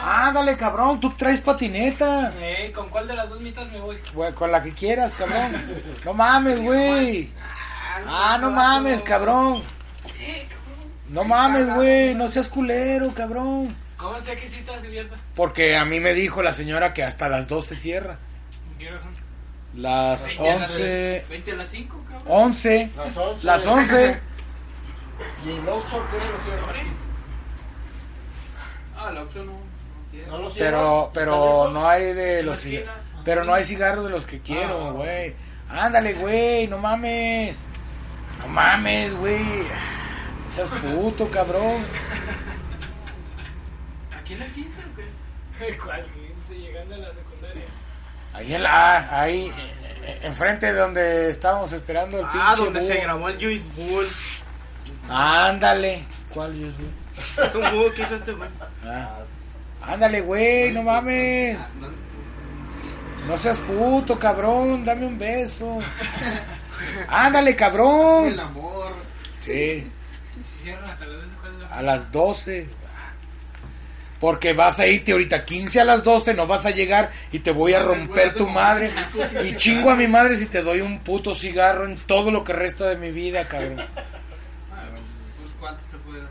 Ándale, cabrón, tú traes patineta. Eh, ¿Con cuál de las dos mitas me voy? Güey, con la que quieras, cabrón. No mames, güey. Ah, no mames, cabrón. No mames, güey, no seas culero, cabrón. ¿Cómo sé que sí estás abierta? Porque a mí me dijo la señora que hasta las 12 cierra. ¿Qué razón? Las 20 a las 11. 20 a las 5, cabrón. 11. Las 11. Las 11. ¿Y el Oxxo qué lo cierra? Ah, el Oxxo no. no. Pero, pero no hay de la los. Pero no hay cigarros de los que quiero, Ah. güey. Ándale, güey, no mames. No mames, güey. Seas puto, cabrón. ¿Aquí en el 15 o qué? ¿Cuál? 15, llegando a la secundaria. Ahí en la, ahí, eh, eh, enfrente de donde estábamos esperando el Ah, pinche donde se búho. grabó el Juice Bull. Ándale. ¿Cuál es, güey? Es un que hizo este güey. Ah. Ándale, güey, no mames. No seas puto, cabrón. Dame un beso. Ándale, cabrón. El amor. Sí, Si cierran hasta las 12, ¿cuál es la a las 12. Porque vas a irte ahorita 15 a las 12, no vas a llegar y te voy a romper tu madre. Y chingo a mi madre si te doy un puto cigarro en todo lo que resta de mi vida, cabrón. Ah, pues, pues, ¿cuántos te puede dar?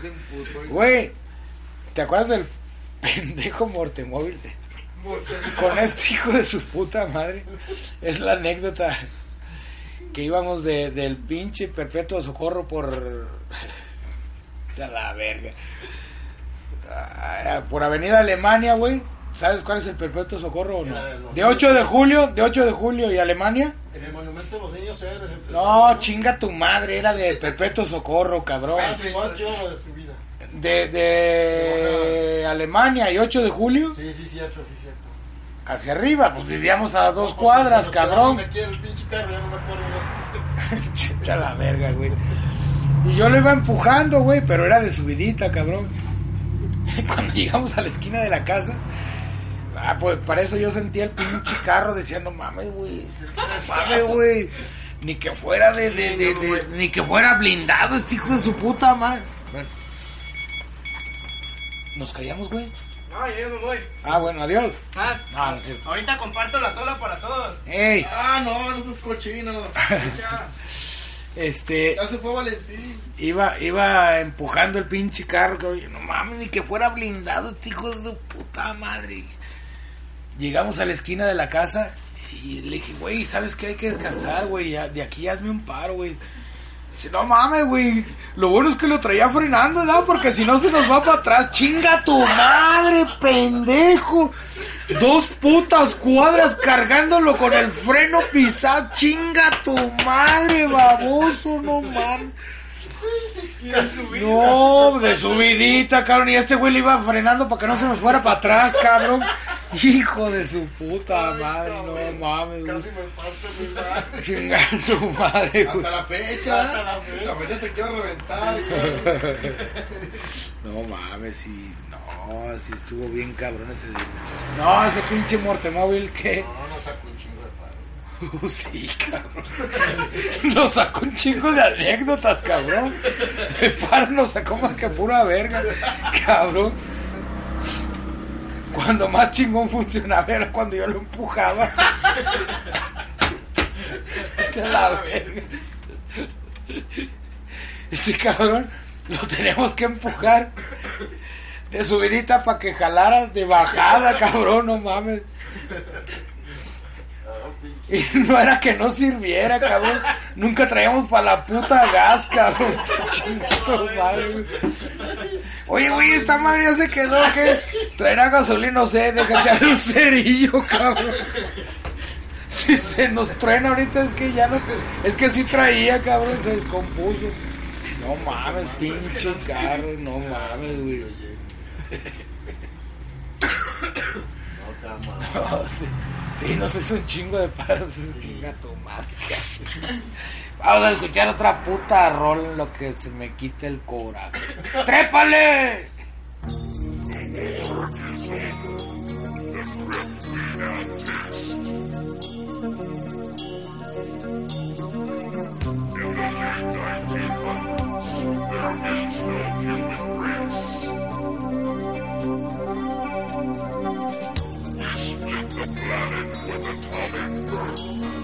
Te güey, ¿te acuerdas del pendejo mortemóvil? Con este hijo de su puta madre. Es la anécdota que íbamos de, del pinche perpetuo socorro por. La. Ah, Por Avenida Alemania, güey. ¿Sabes cuál es el perpetuo socorro o no? De 8 de julio, de 8 de julio y Alemania. En el Monumento de los Niños Héroes. en No, chinga tu madre, era de perpetuo socorro, cabrón. Ah, de. De, Alemania y 8 de julio Sí, sí, cierto, sí, cierto. hacia arriba, pues vivíamos a dos cuadras, cabrón. quedamos aquí en el pinche carro, ya no me acuerdo. Chete a la verga, güey. Y yo lo iba empujando, güey, pero era de subidita, cabrón. Cuando llegamos a la esquina de la casa, ah, pues para eso yo sentía el pinche carro, decía, no mames, güey. No mames, güey. Ni que fuera de, de, de- de- ni que fuera blindado este hijo de su puta madre. Bueno. ¿Nos callamos, güey? No, yo me voy. Ah, bueno, adiós. Ah, No, no es cierto. ahorita comparto la tola para todos. Ey, Ah, no, no seas cochino. este, Ya se fue Valentín. iba, iba empujando el pinche carro, cabrón. No mames, ni que fuera blindado, este hijo de su puta madre. Llegamos a la esquina de la casa y le dije, güey, ¿sabes qué? Hay que descansar, güey. De aquí hazme un paro, güey. Dice, no mames, güey. Lo bueno es que lo traía frenando, ¿verdad? Porque si no se nos va para atrás. ¡Chinga tu madre, pendejo! Dos putas cuadras cargándolo con el freno pisado. ¡Chinga tu madre, baboso! No mames. No, de subidita, cabrón. Y este güey le iba frenando para que no se me fuera para atrás, cabrón. Hijo de su puta madre, no mames, güey. Casi me parte mi madre. Chingar tu madre, güey. Hasta la fecha. Hasta la fecha. La fecha te quiero reventar. güey. No mames, sí. No, sí estuvo bien cabrón ese día. No, ese pinche mortemóvil que. No, no saco un chingo de paro. Uh, sí, cabrón. Nos sacó un chingo de anécdotas, cabrón. El paro nos sacó más que pura verga, cabrón. Cuando más chingón funcionaba era cuando yo lo empujaba. De la verga. Ese cabrón lo teníamos que empujar de subidita para que jalara de bajada, cabrón, no mames. Y no era que no sirviera, cabrón. Nunca traíamos para la puta gas, cabrón. Madre. Oye, güey, esta madre ya se quedó, que traerá gasolina, no sé, echar un cerillo, cabrón. Si se nos truena ahorita es que ya no... Es que sí traía, cabrón, se descompuso. No mames, pinche carro, no mames, güey. No. No, sí, Sí, nos hizo un chingo de paros. Sí. Chinga tu madre. Vamos a escuchar otra puta rol en lo que se me quite el coraje. ¡Trépale! There is no human the planet with atomic birth.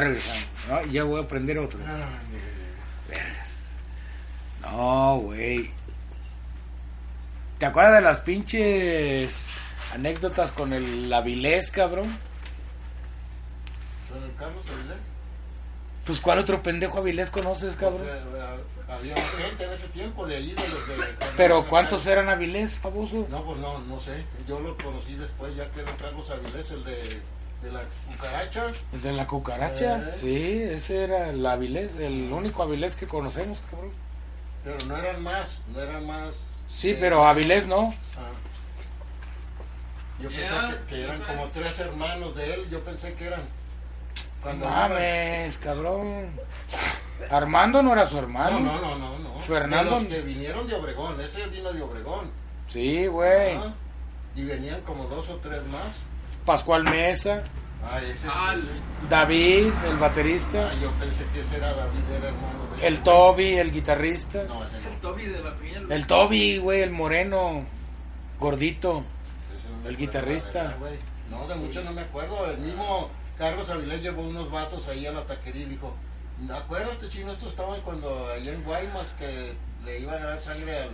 Ya regresamos. ¿no? Y ya voy a aprender otro. Vergas. No, güey. ¿Te acuerdas de las pinches anécdotas con el Avilés, cabrón? ¿Con el Carlos Avilés? Pues, ¿cuál otro pendejo Avilés conoces, cabrón? Eh, eh, Había gente en ese tiempo de allí, de los de... Pero, ¿cuántos eran Avilés, famoso? No, pues no, no sé. Yo lo conocí después, ya que era Carlos Avilés, el de, de la cucaracha. El de la cucaracha. Eh. Sí, ese era el Avilés, el único Avilés que conocemos, cabrón. Pero no eran más, no eran más. Sí, eh, pero Avilés no. ah. Yo pensé que, que eran como tres hermanos de él, yo pensé que eran. Cuando Mames, cabrón. Armando no era su No, hermano. no, no, no, no. Fernando- De los que vinieron de Obregón, ese vino de Obregón. Sí, güey. Y venían como dos o tres más. Pascual Mesa, Ah, ese. David, el baterista, Ah, yo pensé que ese era David, era hermano de el Toby, el guitarrista. No, ese. El Toby de la piña. El Toby, güey, el moreno, gordito. El guitarrista. No, de mucho no me acuerdo. El mismo Carlos Avilés llevó unos vatos ahí a la taquería y dijo, acuérdate, chino, estos estaban cuando allá en Guaymas que le iban a dar sangre al,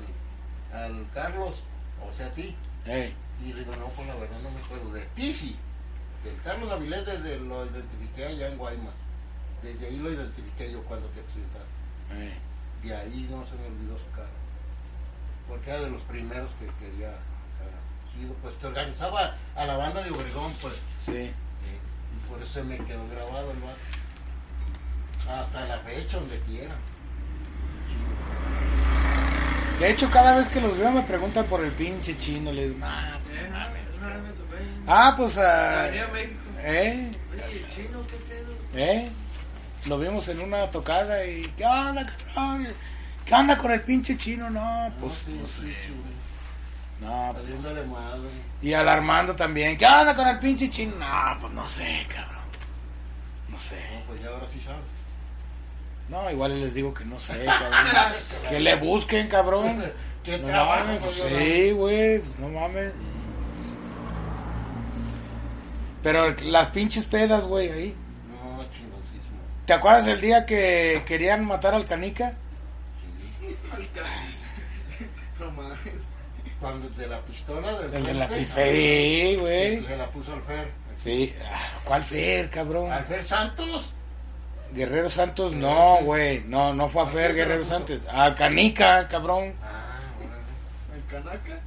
al Carlos, o sea, a ti. Y le digo, no, pues la verdad no me acuerdo. De ti sí. Del Carlos Avilés desde lo identifiqué allá en Guaymas. Desde ahí lo identifiqué yo cuando te presentaste. De ahí no se me olvidó su cara. Porque era de los primeros que quería. pues que organizaba a la banda de Obregón, pues. Sí. eh, y por eso me quedó grabado el vato. Hasta la fecha, donde quiera. De hecho, cada vez que los veo me preguntan por el pinche chino. Les digo, "Ah, Eh, no, ah, pues, ah, a eh, eh. Lo vimos en una tocada y, ¿qué onda, cabrón? ¿Qué onda con el pinche chino? No, pues, no sé. pues, güey. Y al Armando también. ¿Qué onda con el pinche chino? No, pues no sé, cabrón. No sé. No, pues ya ahora sí sabes. No, igual les digo que no sé, cabrón. que le busquen, cabrón. ¿Qué No trabajo? mames, pues, sí, güey, no mames. Pero las pinches pedas, güey, ahí. No, chingoncísimo. ¿Te acuerdas del día que querían matar al canica? Al casi. No mames. Cuando de la pistola del El de la pista. Sí, güey. Se la puso al Fer. Sí. Ah, ¿Cuál Fer, cabrón? ¿Al Fer Santos? Guerrero Santos, no, güey. No, no fue a Fer Guerrero Santos. Al canica, cabrón. Ah, órale. ¿El canaca?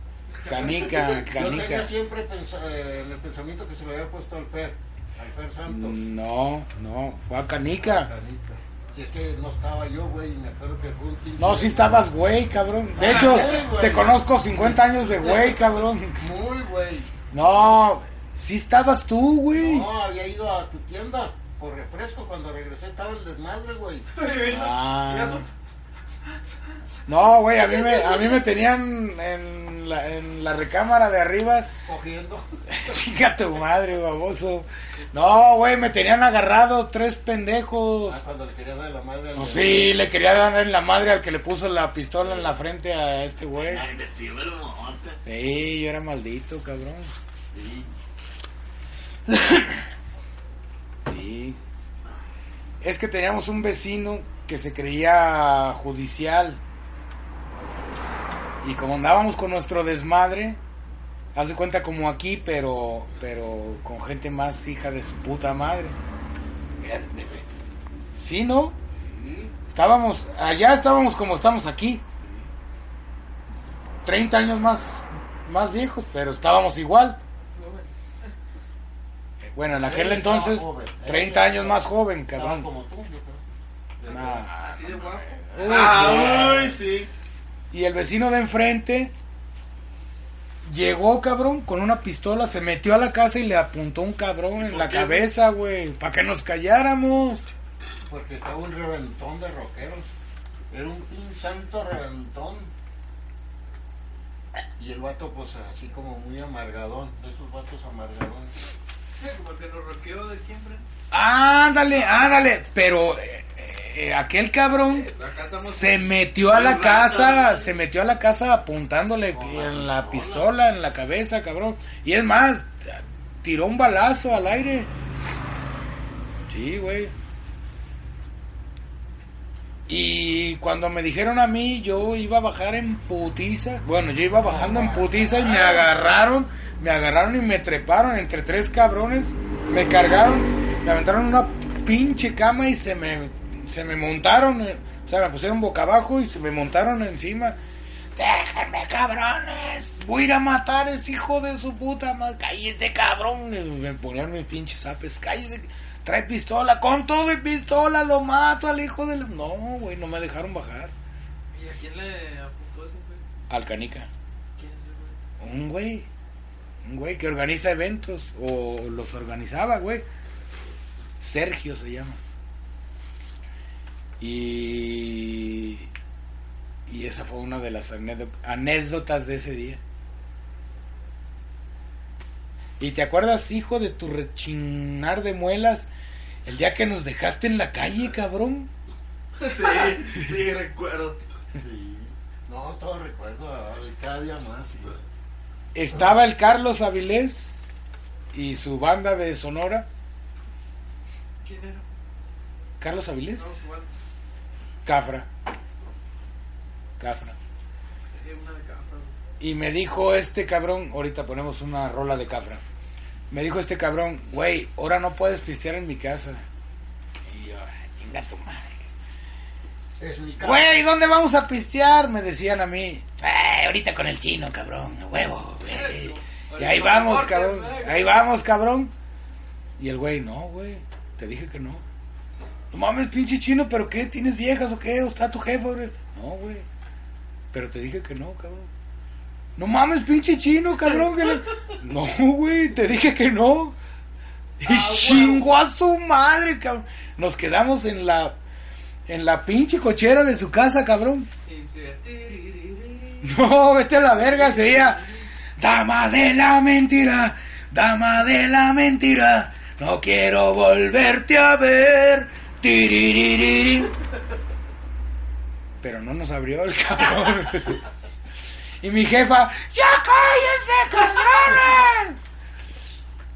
Canica, Yo tenía canica. siempre eh, en el pensamiento que se le había puesto al Fer, al Fer Santos. No, no, fue a canica. Canica. Es que no estaba yo, güey, me acuerdo que fue un No, sí estabas güey, cabrón. De hecho, sí, güey. te conozco 50 años de güey, cabrón. Muy, güey. No, sí estabas tú, güey. No, había ido a tu tienda por refresco. Cuando regresé estaba el desmadre, güey. Ah. No, güey, a mí me, a mí me tenían en la, en la recámara de arriba. Cogiendo. Chica tu madre, baboso. No, güey, me tenían agarrado tres pendejos. Ah, cuando le quería dar la madre al Pues de- sí, le quería dar en la madre al que le puso la pistola en la frente a este güey. Sí, yo era maldito, cabrón. Sí. Es que teníamos un vecino que se creía judicial. Y como andábamos con nuestro desmadre, haz de cuenta como aquí, pero pero con gente más hija de su puta madre. Sí, ¿no? Estábamos, allá estábamos como estamos aquí. 30 años más, más viejos, pero estábamos igual. Bueno, en aquel Él entonces, joven. 30 años más joven, cabrón. como tú, yo creo. Nah. Así de guapo. Uy, Ah, uy, sí. Y el vecino de enfrente llegó, cabrón, con una pistola, se metió a la casa y le apuntó un cabrón en la qué? cabeza, güey, para que nos calláramos. Porque estaba un reventón de rockeros. Era un pin santo reventón. Y el vato, pues así como muy amargadón. De esos vatos amargadones. Como que nos roqueó de siempre. Ándale, ándale, pero eh, eh, aquel cabrón estamos. se metió a la casa, se metió a la casa apuntándole en la pistola en la cabeza, cabrón. Y es más, tiró un balazo al aire. Sí, güey. Y cuando me dijeron a mí, yo iba a bajar en putiza. Bueno, yo iba bajando en putiza y me agarraron, me agarraron y me treparon entre tres cabrones. Me cargaron, me aventaron una pinche cama y se me, se me montaron. eh, O sea, me pusieron boca abajo y se me montaron encima. Déjenme, cabrones. Voy a ir a matar a ese hijo de su puta madre. Cállate, cabrón. Me ponían mis pinches apes. Cállate. Trae pistola. Con todo y pistola lo mato al hijo del... No, güey, no me dejaron bajar. ¿Y a quién le apuntó ese güey? Al canica. ¿Quién es ese güey? Un güey. Güey que organiza eventos. O los organizaba, güey. Sergio se llama. Y... Y esa fue una de las anécdo- anécdotas de ese día. ¿Y te acuerdas, hijo, de tu rechinar de muelas? El día que nos dejaste en la calle, cabrón. Sí, sí, recuerdo. Sí. No, todo recuerdo, cada día más. güey. Estaba el Carlos Avilés y su banda de Sonora. ¿Quién era? Carlos Avilés. No. Cafra. Cafra. Y me dijo este cabrón, ahorita ponemos una rola de Cafra. Me dijo este cabrón, güey, ahora no puedes pistear en mi casa. Y yo, "Ay, chinga tu madre. Es mi casa. Güey, ¿dónde vamos a pistear? Me decían a mí. "Ay, ahorita con el chino, cabrón, huevo, güey. Y ahí vamos, cabrón. Ahí vamos, cabrón. Y el güey, no, güey. Te dije que no. No mames, pinche chino, ¿pero qué? ¿Tienes viejas o qué? ¿O está tu jefe, güey? No, güey. Pero te dije que no, cabrón. No mames, pinche chino, cabrón. que le- No, güey, te dije que no. Y Ah, chingó a su madre, cabrón. Nos quedamos en la en la pinche cochera de su casa, cabrón. No, vete a la verga, sería Dama de la mentira, dama de la mentira, no quiero volverte a ver. Tiriririrí. Pero no nos abrió el cabrón. Y mi jefa, ¡ya cállense, cabrones!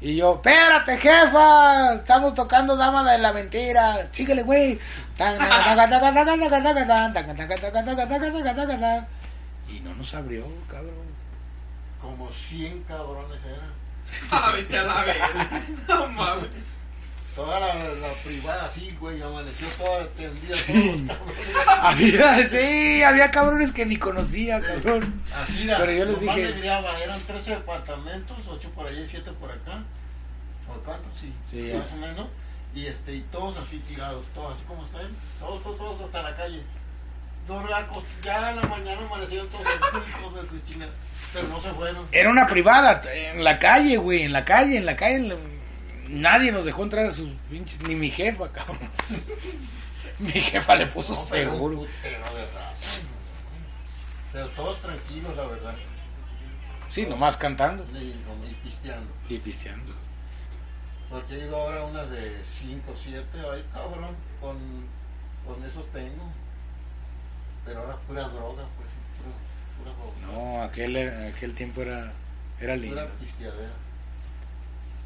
Y yo, espérate, jefa, estamos tocando Dama de la Mentira, síguele, güey. Y no nos abrió, cabrón. Como 100 cabrones eran. a la No mames. Toda la, la privada así, güey, amaneció toda tendida. Todos los cabrones. Había, sí, había cabrones que ni conocía, cabrón. Así era. Pero yo les dije- eran 13 departamentos, 8 por allá y 7 por acá. ¿O cuántos? Sí, Sí. más o menos. Y, este, y todos así tirados, todos así como están. Todos, todos, todos hasta la calle. Dos racos, ya en la mañana amanecieron todos hijos de su chingada. Pero no se fueron. Era una privada, en la calle, güey, en la calle, en la calle. en la- Nadie nos dejó entrar a sus pinches, ni mi jefa, cabrón. Mi jefa le puso seguro. Pero todos tranquilos, la verdad. Sí, nomás cantando Y, y pisteando. y pisteando. Porque digo ahora una de 5, 7, ay cabrón, con, con eso tengo. Pero ahora pura droga, pues, pura, pura droga. No, aquel, aquel tiempo era, era lindo. Pura pisteadera.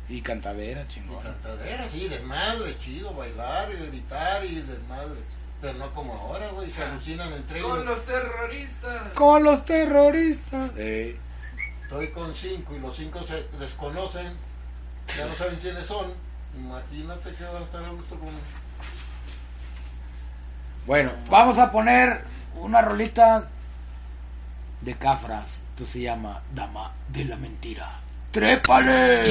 Y cantadera, Y chingón. cantadera, sí, desmadre, chido, bailar y gritar y desmadre. Pero no como ahora, güey, se alucinan entre Con ellos. los terroristas. Con los terroristas. Eh, Estoy con cinco y los cinco se desconocen, ya no saben quiénes son. Imagínate que va a estar a gusto con Bueno, vamos a poner una rolita de Cafras. Esto se llama Dama de la Mentira. ¡Trépale!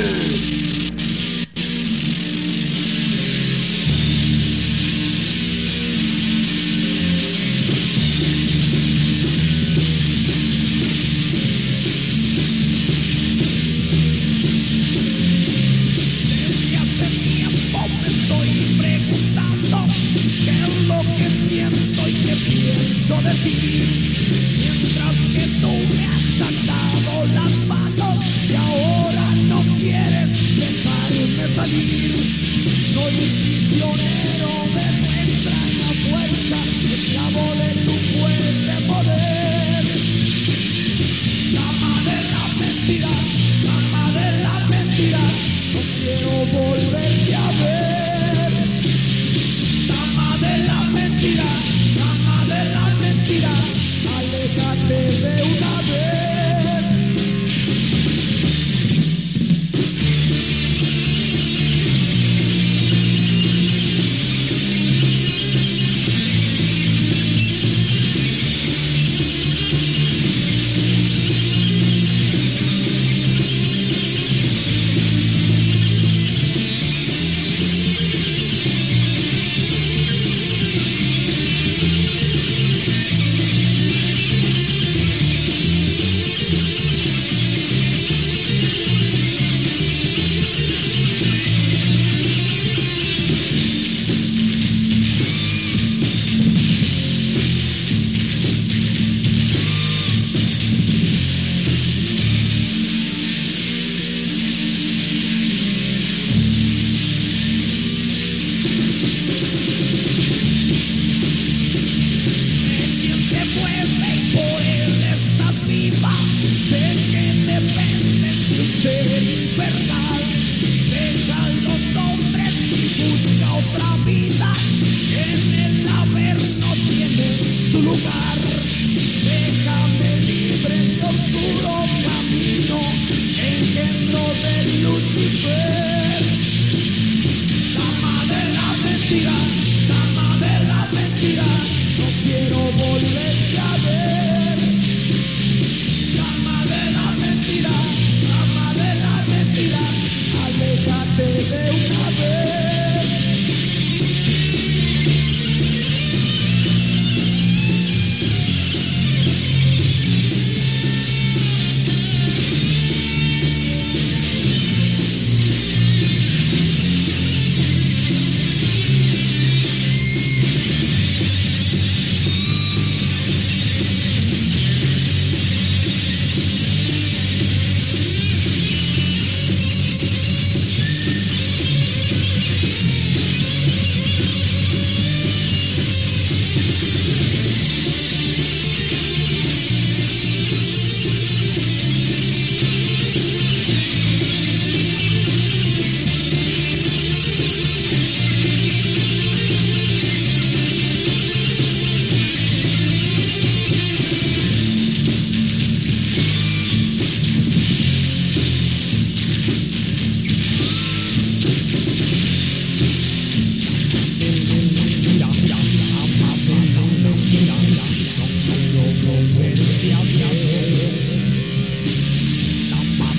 volver.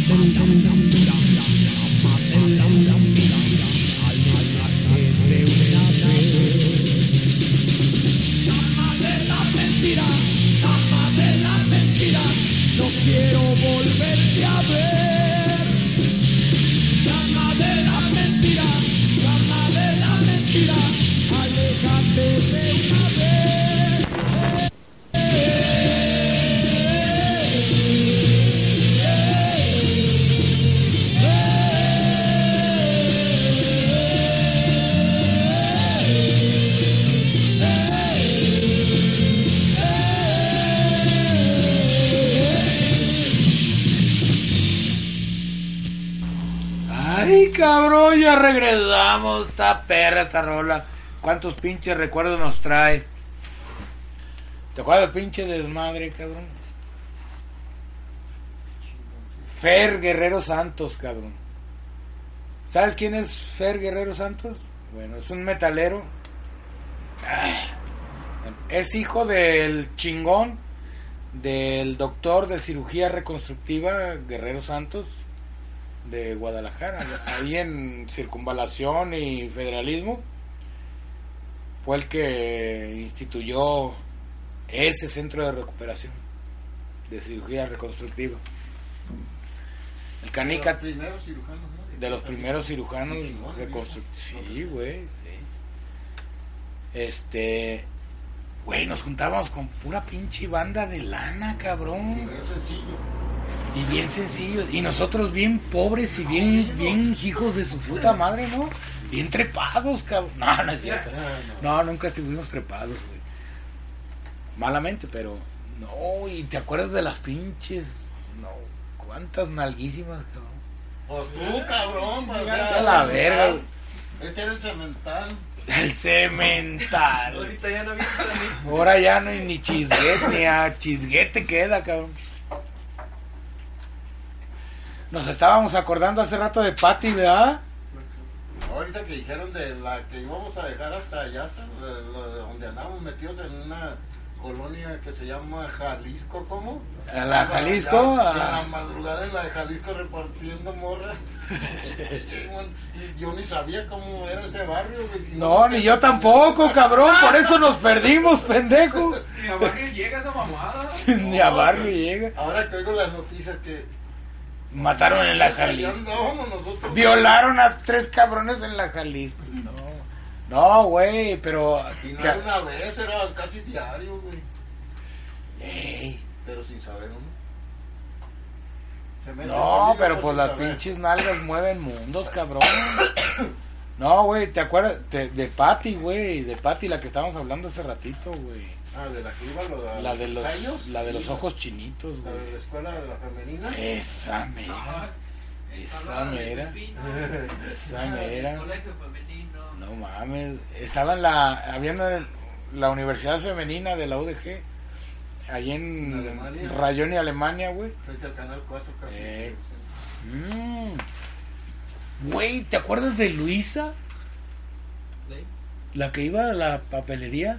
dum dum dum dum dum regresamos. Está perra esta rola. ¿Cuántos pinches recuerdos nos trae? ¿Te acuerdas pinche desmadre, cabrón? Fer Guerrero Santos, cabrón. ¿Sabes quién es Fer Guerrero Santos? Bueno, es un metalero. Ah, Es hijo del chingón del doctor de cirugía reconstructiva Guerrero Santos de Guadalajara, ahí en circunvalación y federalismo, fue el que instituyó ese centro de recuperación de cirugía reconstructiva. El canica Primeros cirujanos, ¿no? de los primeros cirujanos reconstructivos. Sí, güey, sí. Este, güey, nos juntábamos con pura pinche banda de lana, cabrón. Sencillo. Y bien sencillos. Y nosotros bien pobres y bien, bien hijos de su puta madre, ¿no? Bien trepados, cabrón. No, no es cierto. No, nunca estuvimos trepados, güey. Malamente, pero... No, y te acuerdas de las pinches... No, cuántas nalguísimas, cabrón. Pues tú, cabrón, A la verga, güey. Este era el cemental. El cemental. Ahorita ya no mí. Ahora ya no hay ni chisguete, ni a chisguete queda, cabrón. Nos estábamos acordando hace rato de Patty, ¿verdad? Ahorita que dijeron de la que íbamos a dejar hasta allá, hasta donde andábamos metidos en una colonia que se llama Jalisco, ¿cómo? A la Jalisco, Ya, a- la madrugada en la de Jalisco repartiendo morra. Yo ni sabía cómo era ese barrio. güey. No, ni yo tampoco, cabrón. Por eso nos perdimos, pendejo. Ni a barrio llega esa mamada. Ni a barrio llega. Ahora que oigo las noticias que... Mataron en la Jalisco. Violaron a tres cabrones en la Jalisco. No, no, güey, pero. Y no era una vez, era casi diario, güey. Ey, Pero sin saber uno. No, pero pues las saber. pinches nalgas mueven mundos, cabrón. No, güey, ¿te acuerdas de, de Patty, güey? De Patty, la que estábamos hablando hace ratito, güey. Ah, de la que iba lo La de los, ensayos. la de los ojos chinitos, La de güey. la escuela de la femenina. Esa mera. Esa mera. Esa mera. Colegio femenino. No mames. Estaba en la. Había en la Universidad Femenina de la UDG. Allí en ¿En Alemania? Rayón y Alemania, güey. Frente al canal 4 casi. Eh. Mm. Güey, ¿te acuerdas de Luisa? La que iba a la papelería.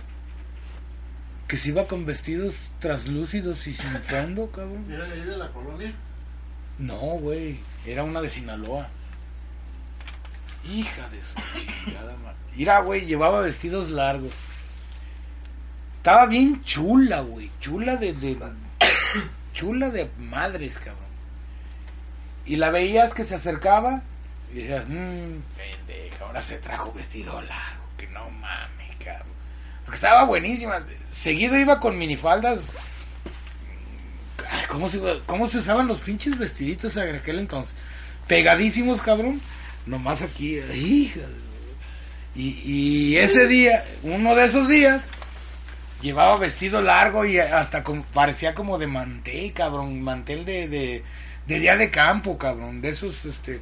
Que se iba con vestidos traslúcidos y sin fondo, cabrón. ¿Era de ahí de la colonia? No, güey. Era una de Sinaloa. Hija de su chingada. Mira, güey, llevaba vestidos largos. Estaba bien chula, güey. Chula de, Chula de madres, cabrón. Y la veías que se acercaba. Y decías, mmm, pendeja, ahora se trajo vestido largo. Que no mames, cabrón. Porque estaba buenísima. Seguido iba con minifaldas Ay, ¿cómo, se, ¿Cómo se usaban los pinches vestiditos en aquel entonces? Pegadísimos, cabrón. Nomás aquí. hija Y, y ese día, uno de esos días, llevaba vestido largo y hasta parecía como de mantel, cabrón. Mantel de, de, de día de campo, cabrón. De esos, este.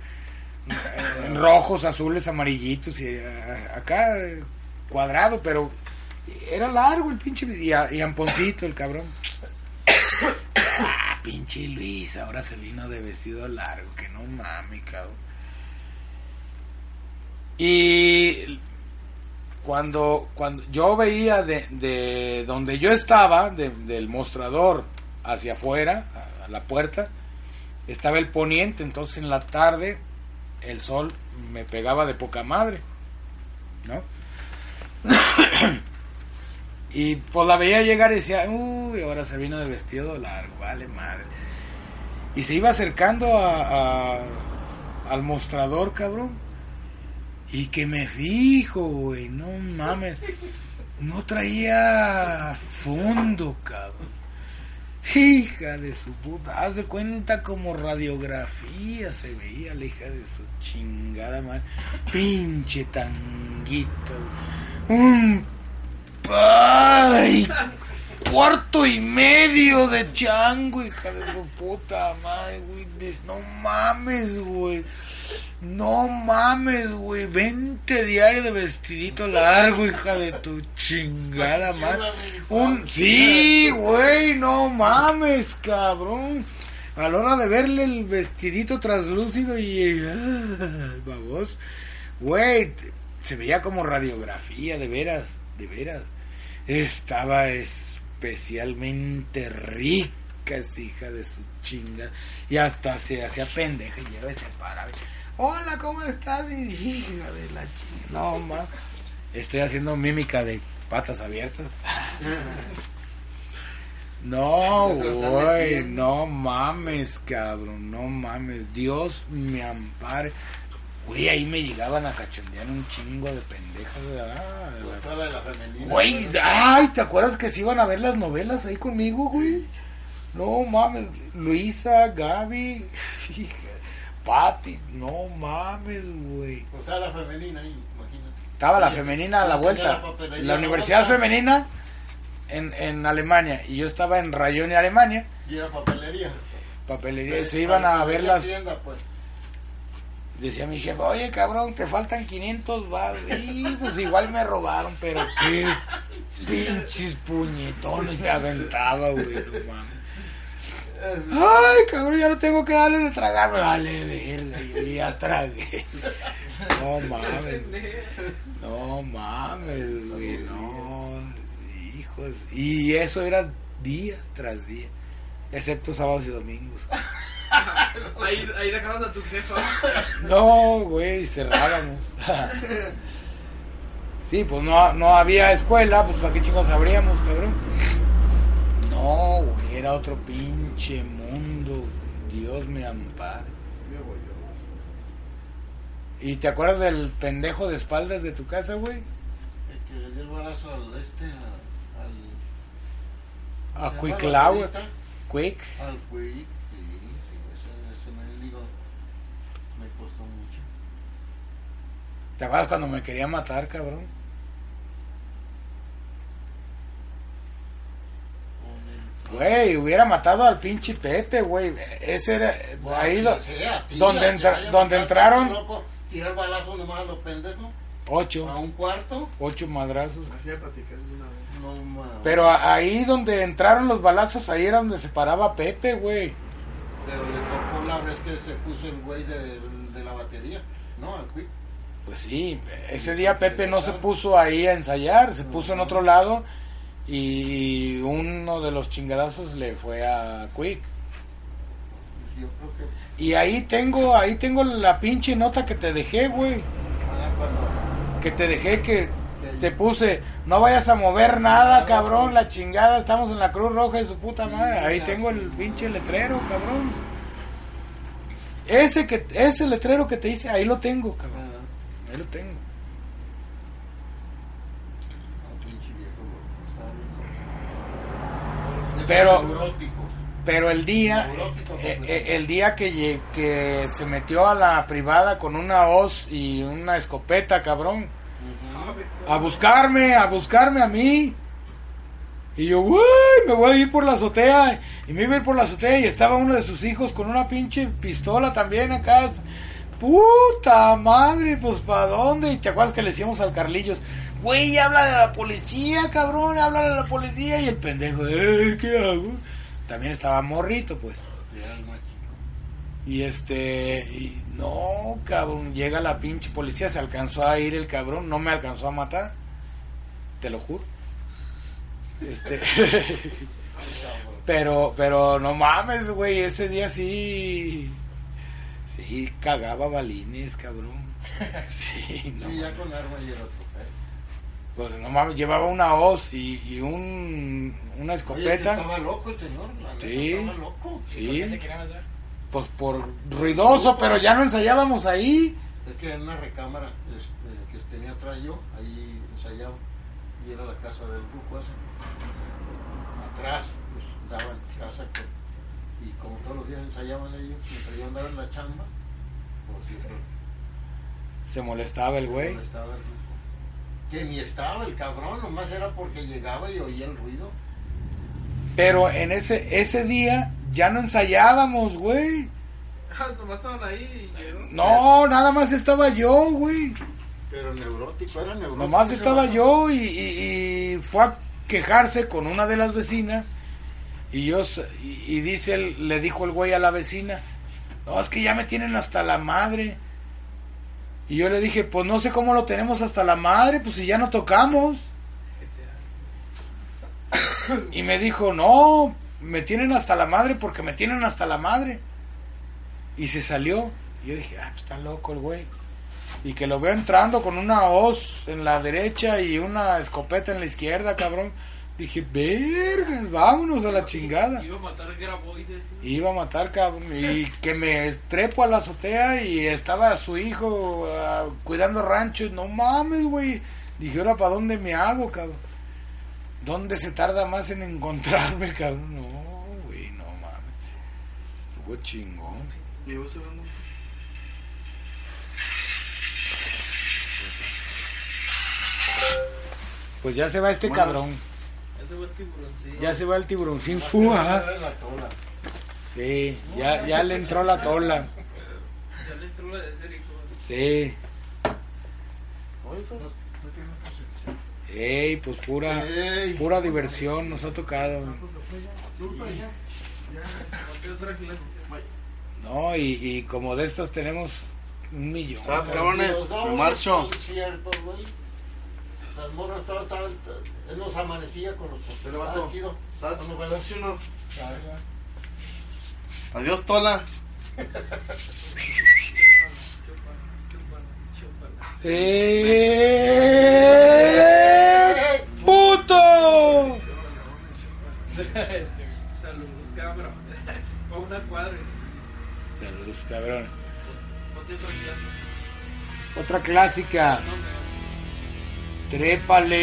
eh, rojos, azules, amarillitos. Y eh, acá, eh, cuadrado, pero. Era largo el pinche. Y, a- y amponcito el cabrón. Ah, pinche Luis, ahora se vino de vestido largo, que no mames, cabrón. Y cuando, cuando yo veía de, de donde yo estaba, de- del mostrador hacia afuera, a, la puerta, estaba el poniente, entonces en la tarde el sol me pegaba de poca madre, ¿no? Y pues la veía llegar y decía, uy, ahora se vino de vestido largo, vale madre. Y se iba acercando a- al mostrador, cabrón. Y que me fijo, güey, no mames. No traía fondo, cabrón. Hija de su puta, haz de cuenta como radiografía se veía la hija de su chingada madre. Pinche tanguito. Un ¡Ay! Cuarto y medio de chango, hija de su puta madre, güey. No mames, güey. No mames, güey. 20 diarios de vestidito largo, hija de tu chingada madre. Un... Sí, güey, no mames, cabrón. A la hora de verle el vestidito traslúcido y... Babos. Güey, se veía como radiografía, de veras, de veras. Estaba especialmente rica esa hija de su chinga. Y hasta se hacía pendeja y llega y se para. Hola, ¿cómo estás? Y hija de la. No, ma. Estoy haciendo mímica de patas abiertas. No, güey, no mames, cabrón, no mames. Dios me ampare. Güey, ahí me llegaban a cachondear un chingo de pendejas. ¿verdad? Güey, ay, ¿te acuerdas que se iban a ver las novelas ahí conmigo, güey? No mames, Luisa, Gaby, hija, Pati, no mames, güey. O sea, la femenina ahí, imagínate. Estaba la femenina a la vuelta. la Universidad. Femenina en, en Alemania. Y yo estaba en Rayón y Alemania. Y era papelería. Papelería. Se iban a ver la las. pues. Decía mi jefe, oye cabrón, te faltan 500 baros. Y pues igual me robaron, pero qué pinches puñetones me aventaba, güey. No mames. Ay, cabrón, ya no tengo que darle de tragar. Vale, verga, yo ya tragué. No mames. No mames, güey, no. Hijos. Y eso era día tras día. Excepto sábados y domingos. Ahí, ahí dejabas a tu jefa. No, güey, cerrábamos. Sí, pues no, no había escuela, pues para qué chicos abríamos, cabrón. No, güey, era otro pinche mundo. Dios me ampare. ¿Y te acuerdas del pendejo de espaldas de tu casa, güey? El que le dio el balazo al este, a- al... A ¿se Quick llama la Lauer. perita? Quick. Al Quick, sí, sí, ese, ese mendigo me costó mucho. ¿Te acuerdas cuando me quería matar, cabrón? Con el- Güey, hubiera matado al pinche Pepe, güey. Ese era ahí do- Que sea, tía, donde, entra- a donde entraron loco, Tira el balazo nomás a los pendejos. A ocho, un cuarto. ocho madrazos. Así platicaste una vez. No. Pero a- ahí donde entraron los balazos, ahí era donde se paraba Pepe, güey. Pero le tocó la vez que se puso el güey de, de la batería. No, al Quick. Pues sí, ese día Pepe no se puso ahí a ensayar, se puso en otro lado y uno de los chingadazos le fue a Quick. Yo creo que Y ahí tengo, ahí tengo la pinche nota que te dejé, güey. ah, Que te dejé que te puse, no vayas a mover nada, cabrón, la chingada, estamos en la Cruz Roja de su puta madre. Ahí tengo el pinche letrero, cabrón. Ese que ese letrero que te hice, ahí lo tengo, cabrón. ah, Ahí lo tengo. ah, pinche viejo, loco, está bien. Pero-. Pero el día, eh, eh, el día que, que se metió a la privada con una hoz y una escopeta, cabrón, a buscarme, a buscarme a mí. Y yo, uy, me voy a ir por la azotea. Y me iba a ir por la azotea y estaba uno de sus hijos con una pinche pistola también acá. Puta madre, pues ¿para dónde? Y te acuerdas que le decíamos al Carlillos, güey, habla de la policía, cabrón, habla de la policía. Y el pendejo, eh, ¿qué hago? También estaba morrito, pues. El. Y este, y no, cabrón, llega la pinche policía, se alcanzó a ir el cabrón, no me alcanzó a matar, te lo juro. Este, pero, pero no mames, güey, ese día sí, sí, cagaba balines, cabrón. Sí, no, Sí, ya con arma y era otro. Pues no mames, llevaba una hoz y, y un, una Oye, que escopeta, estaba loco el señor. Sí. Estaba loco. sí, ¿Qué te pues por ruidoso, pero ya no ensayábamos ahí. Es que en una recámara este, que tenía atrás yo, ahí ensayaba. Y era la casa del grupo ese. Atrás, pues daban casa. con- y como todos los días ensayaban ellos, mientras yo andaba en la chamba, pues siempre Se molestaba el güey. estaba el grupo. Que ni estaba el cabrón, nomás era porque llegaba y oía el ruido. Pero en ese ese día ya no ensayábamos, güey. Ah, nomás estaban ahí y. No, nada más estaba yo, güey. Pero neurótico, era neurótico. Nomás estaba yo y, y- y fue a quejarse con una de las vecinas. Y yo s- y, y dice el- le dijo el güey a la vecina, no, es que ya me tienen hasta la madre. Y yo le dije, pues no sé cómo lo tenemos hasta la madre, pues si ya no tocamos. Y me dijo, no, me tienen hasta la madre porque me tienen hasta la madre. Y se salió. Y yo dije, ah, pues está loco el güey. Y que lo veo entrando con una hoz en la derecha y una escopeta en la izquierda, cabrón. Dije, vergas, vámonos a la chingada. Iba a matar graboides. Iba a matar, cabrón. Y que me trepo a la azotea y estaba su hijo ah, cuidando ranchos. No mames, güey. Dije, ahora, ¿para dónde me hago, cabrón? ¿Dónde se tarda más en encontrarme, cabrón? No, güey, no mames. Estuvo chingón. Llevo segundo. Pues ya se va este cabrón. Ese fue el tiburoncillo. Ya se va el tiburoncín. La. Sí, ya, ya le entró la tola. Ya le trola de ser hijo. Sí. Ey, pues pura, Ey. pura diversión nos ha tocado. ¿Qué otra clase? No, y, y como de estos tenemos un millón. ¿Sabes, cabrones? Marcho. Las morras todas estaban, él nos amanecía con los Pero, vato, Ah. ¿Sabes? Bueno, bueno. ¿Sí o no? Adiós, Tola. ¡Eh! ¡Puto! Saludos, cabrón. A una cuadra. Saludos, cabrón. Otra clase. Otra clásica. Trépale.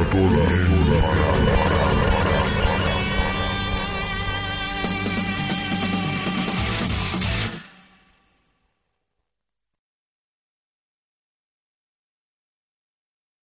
Una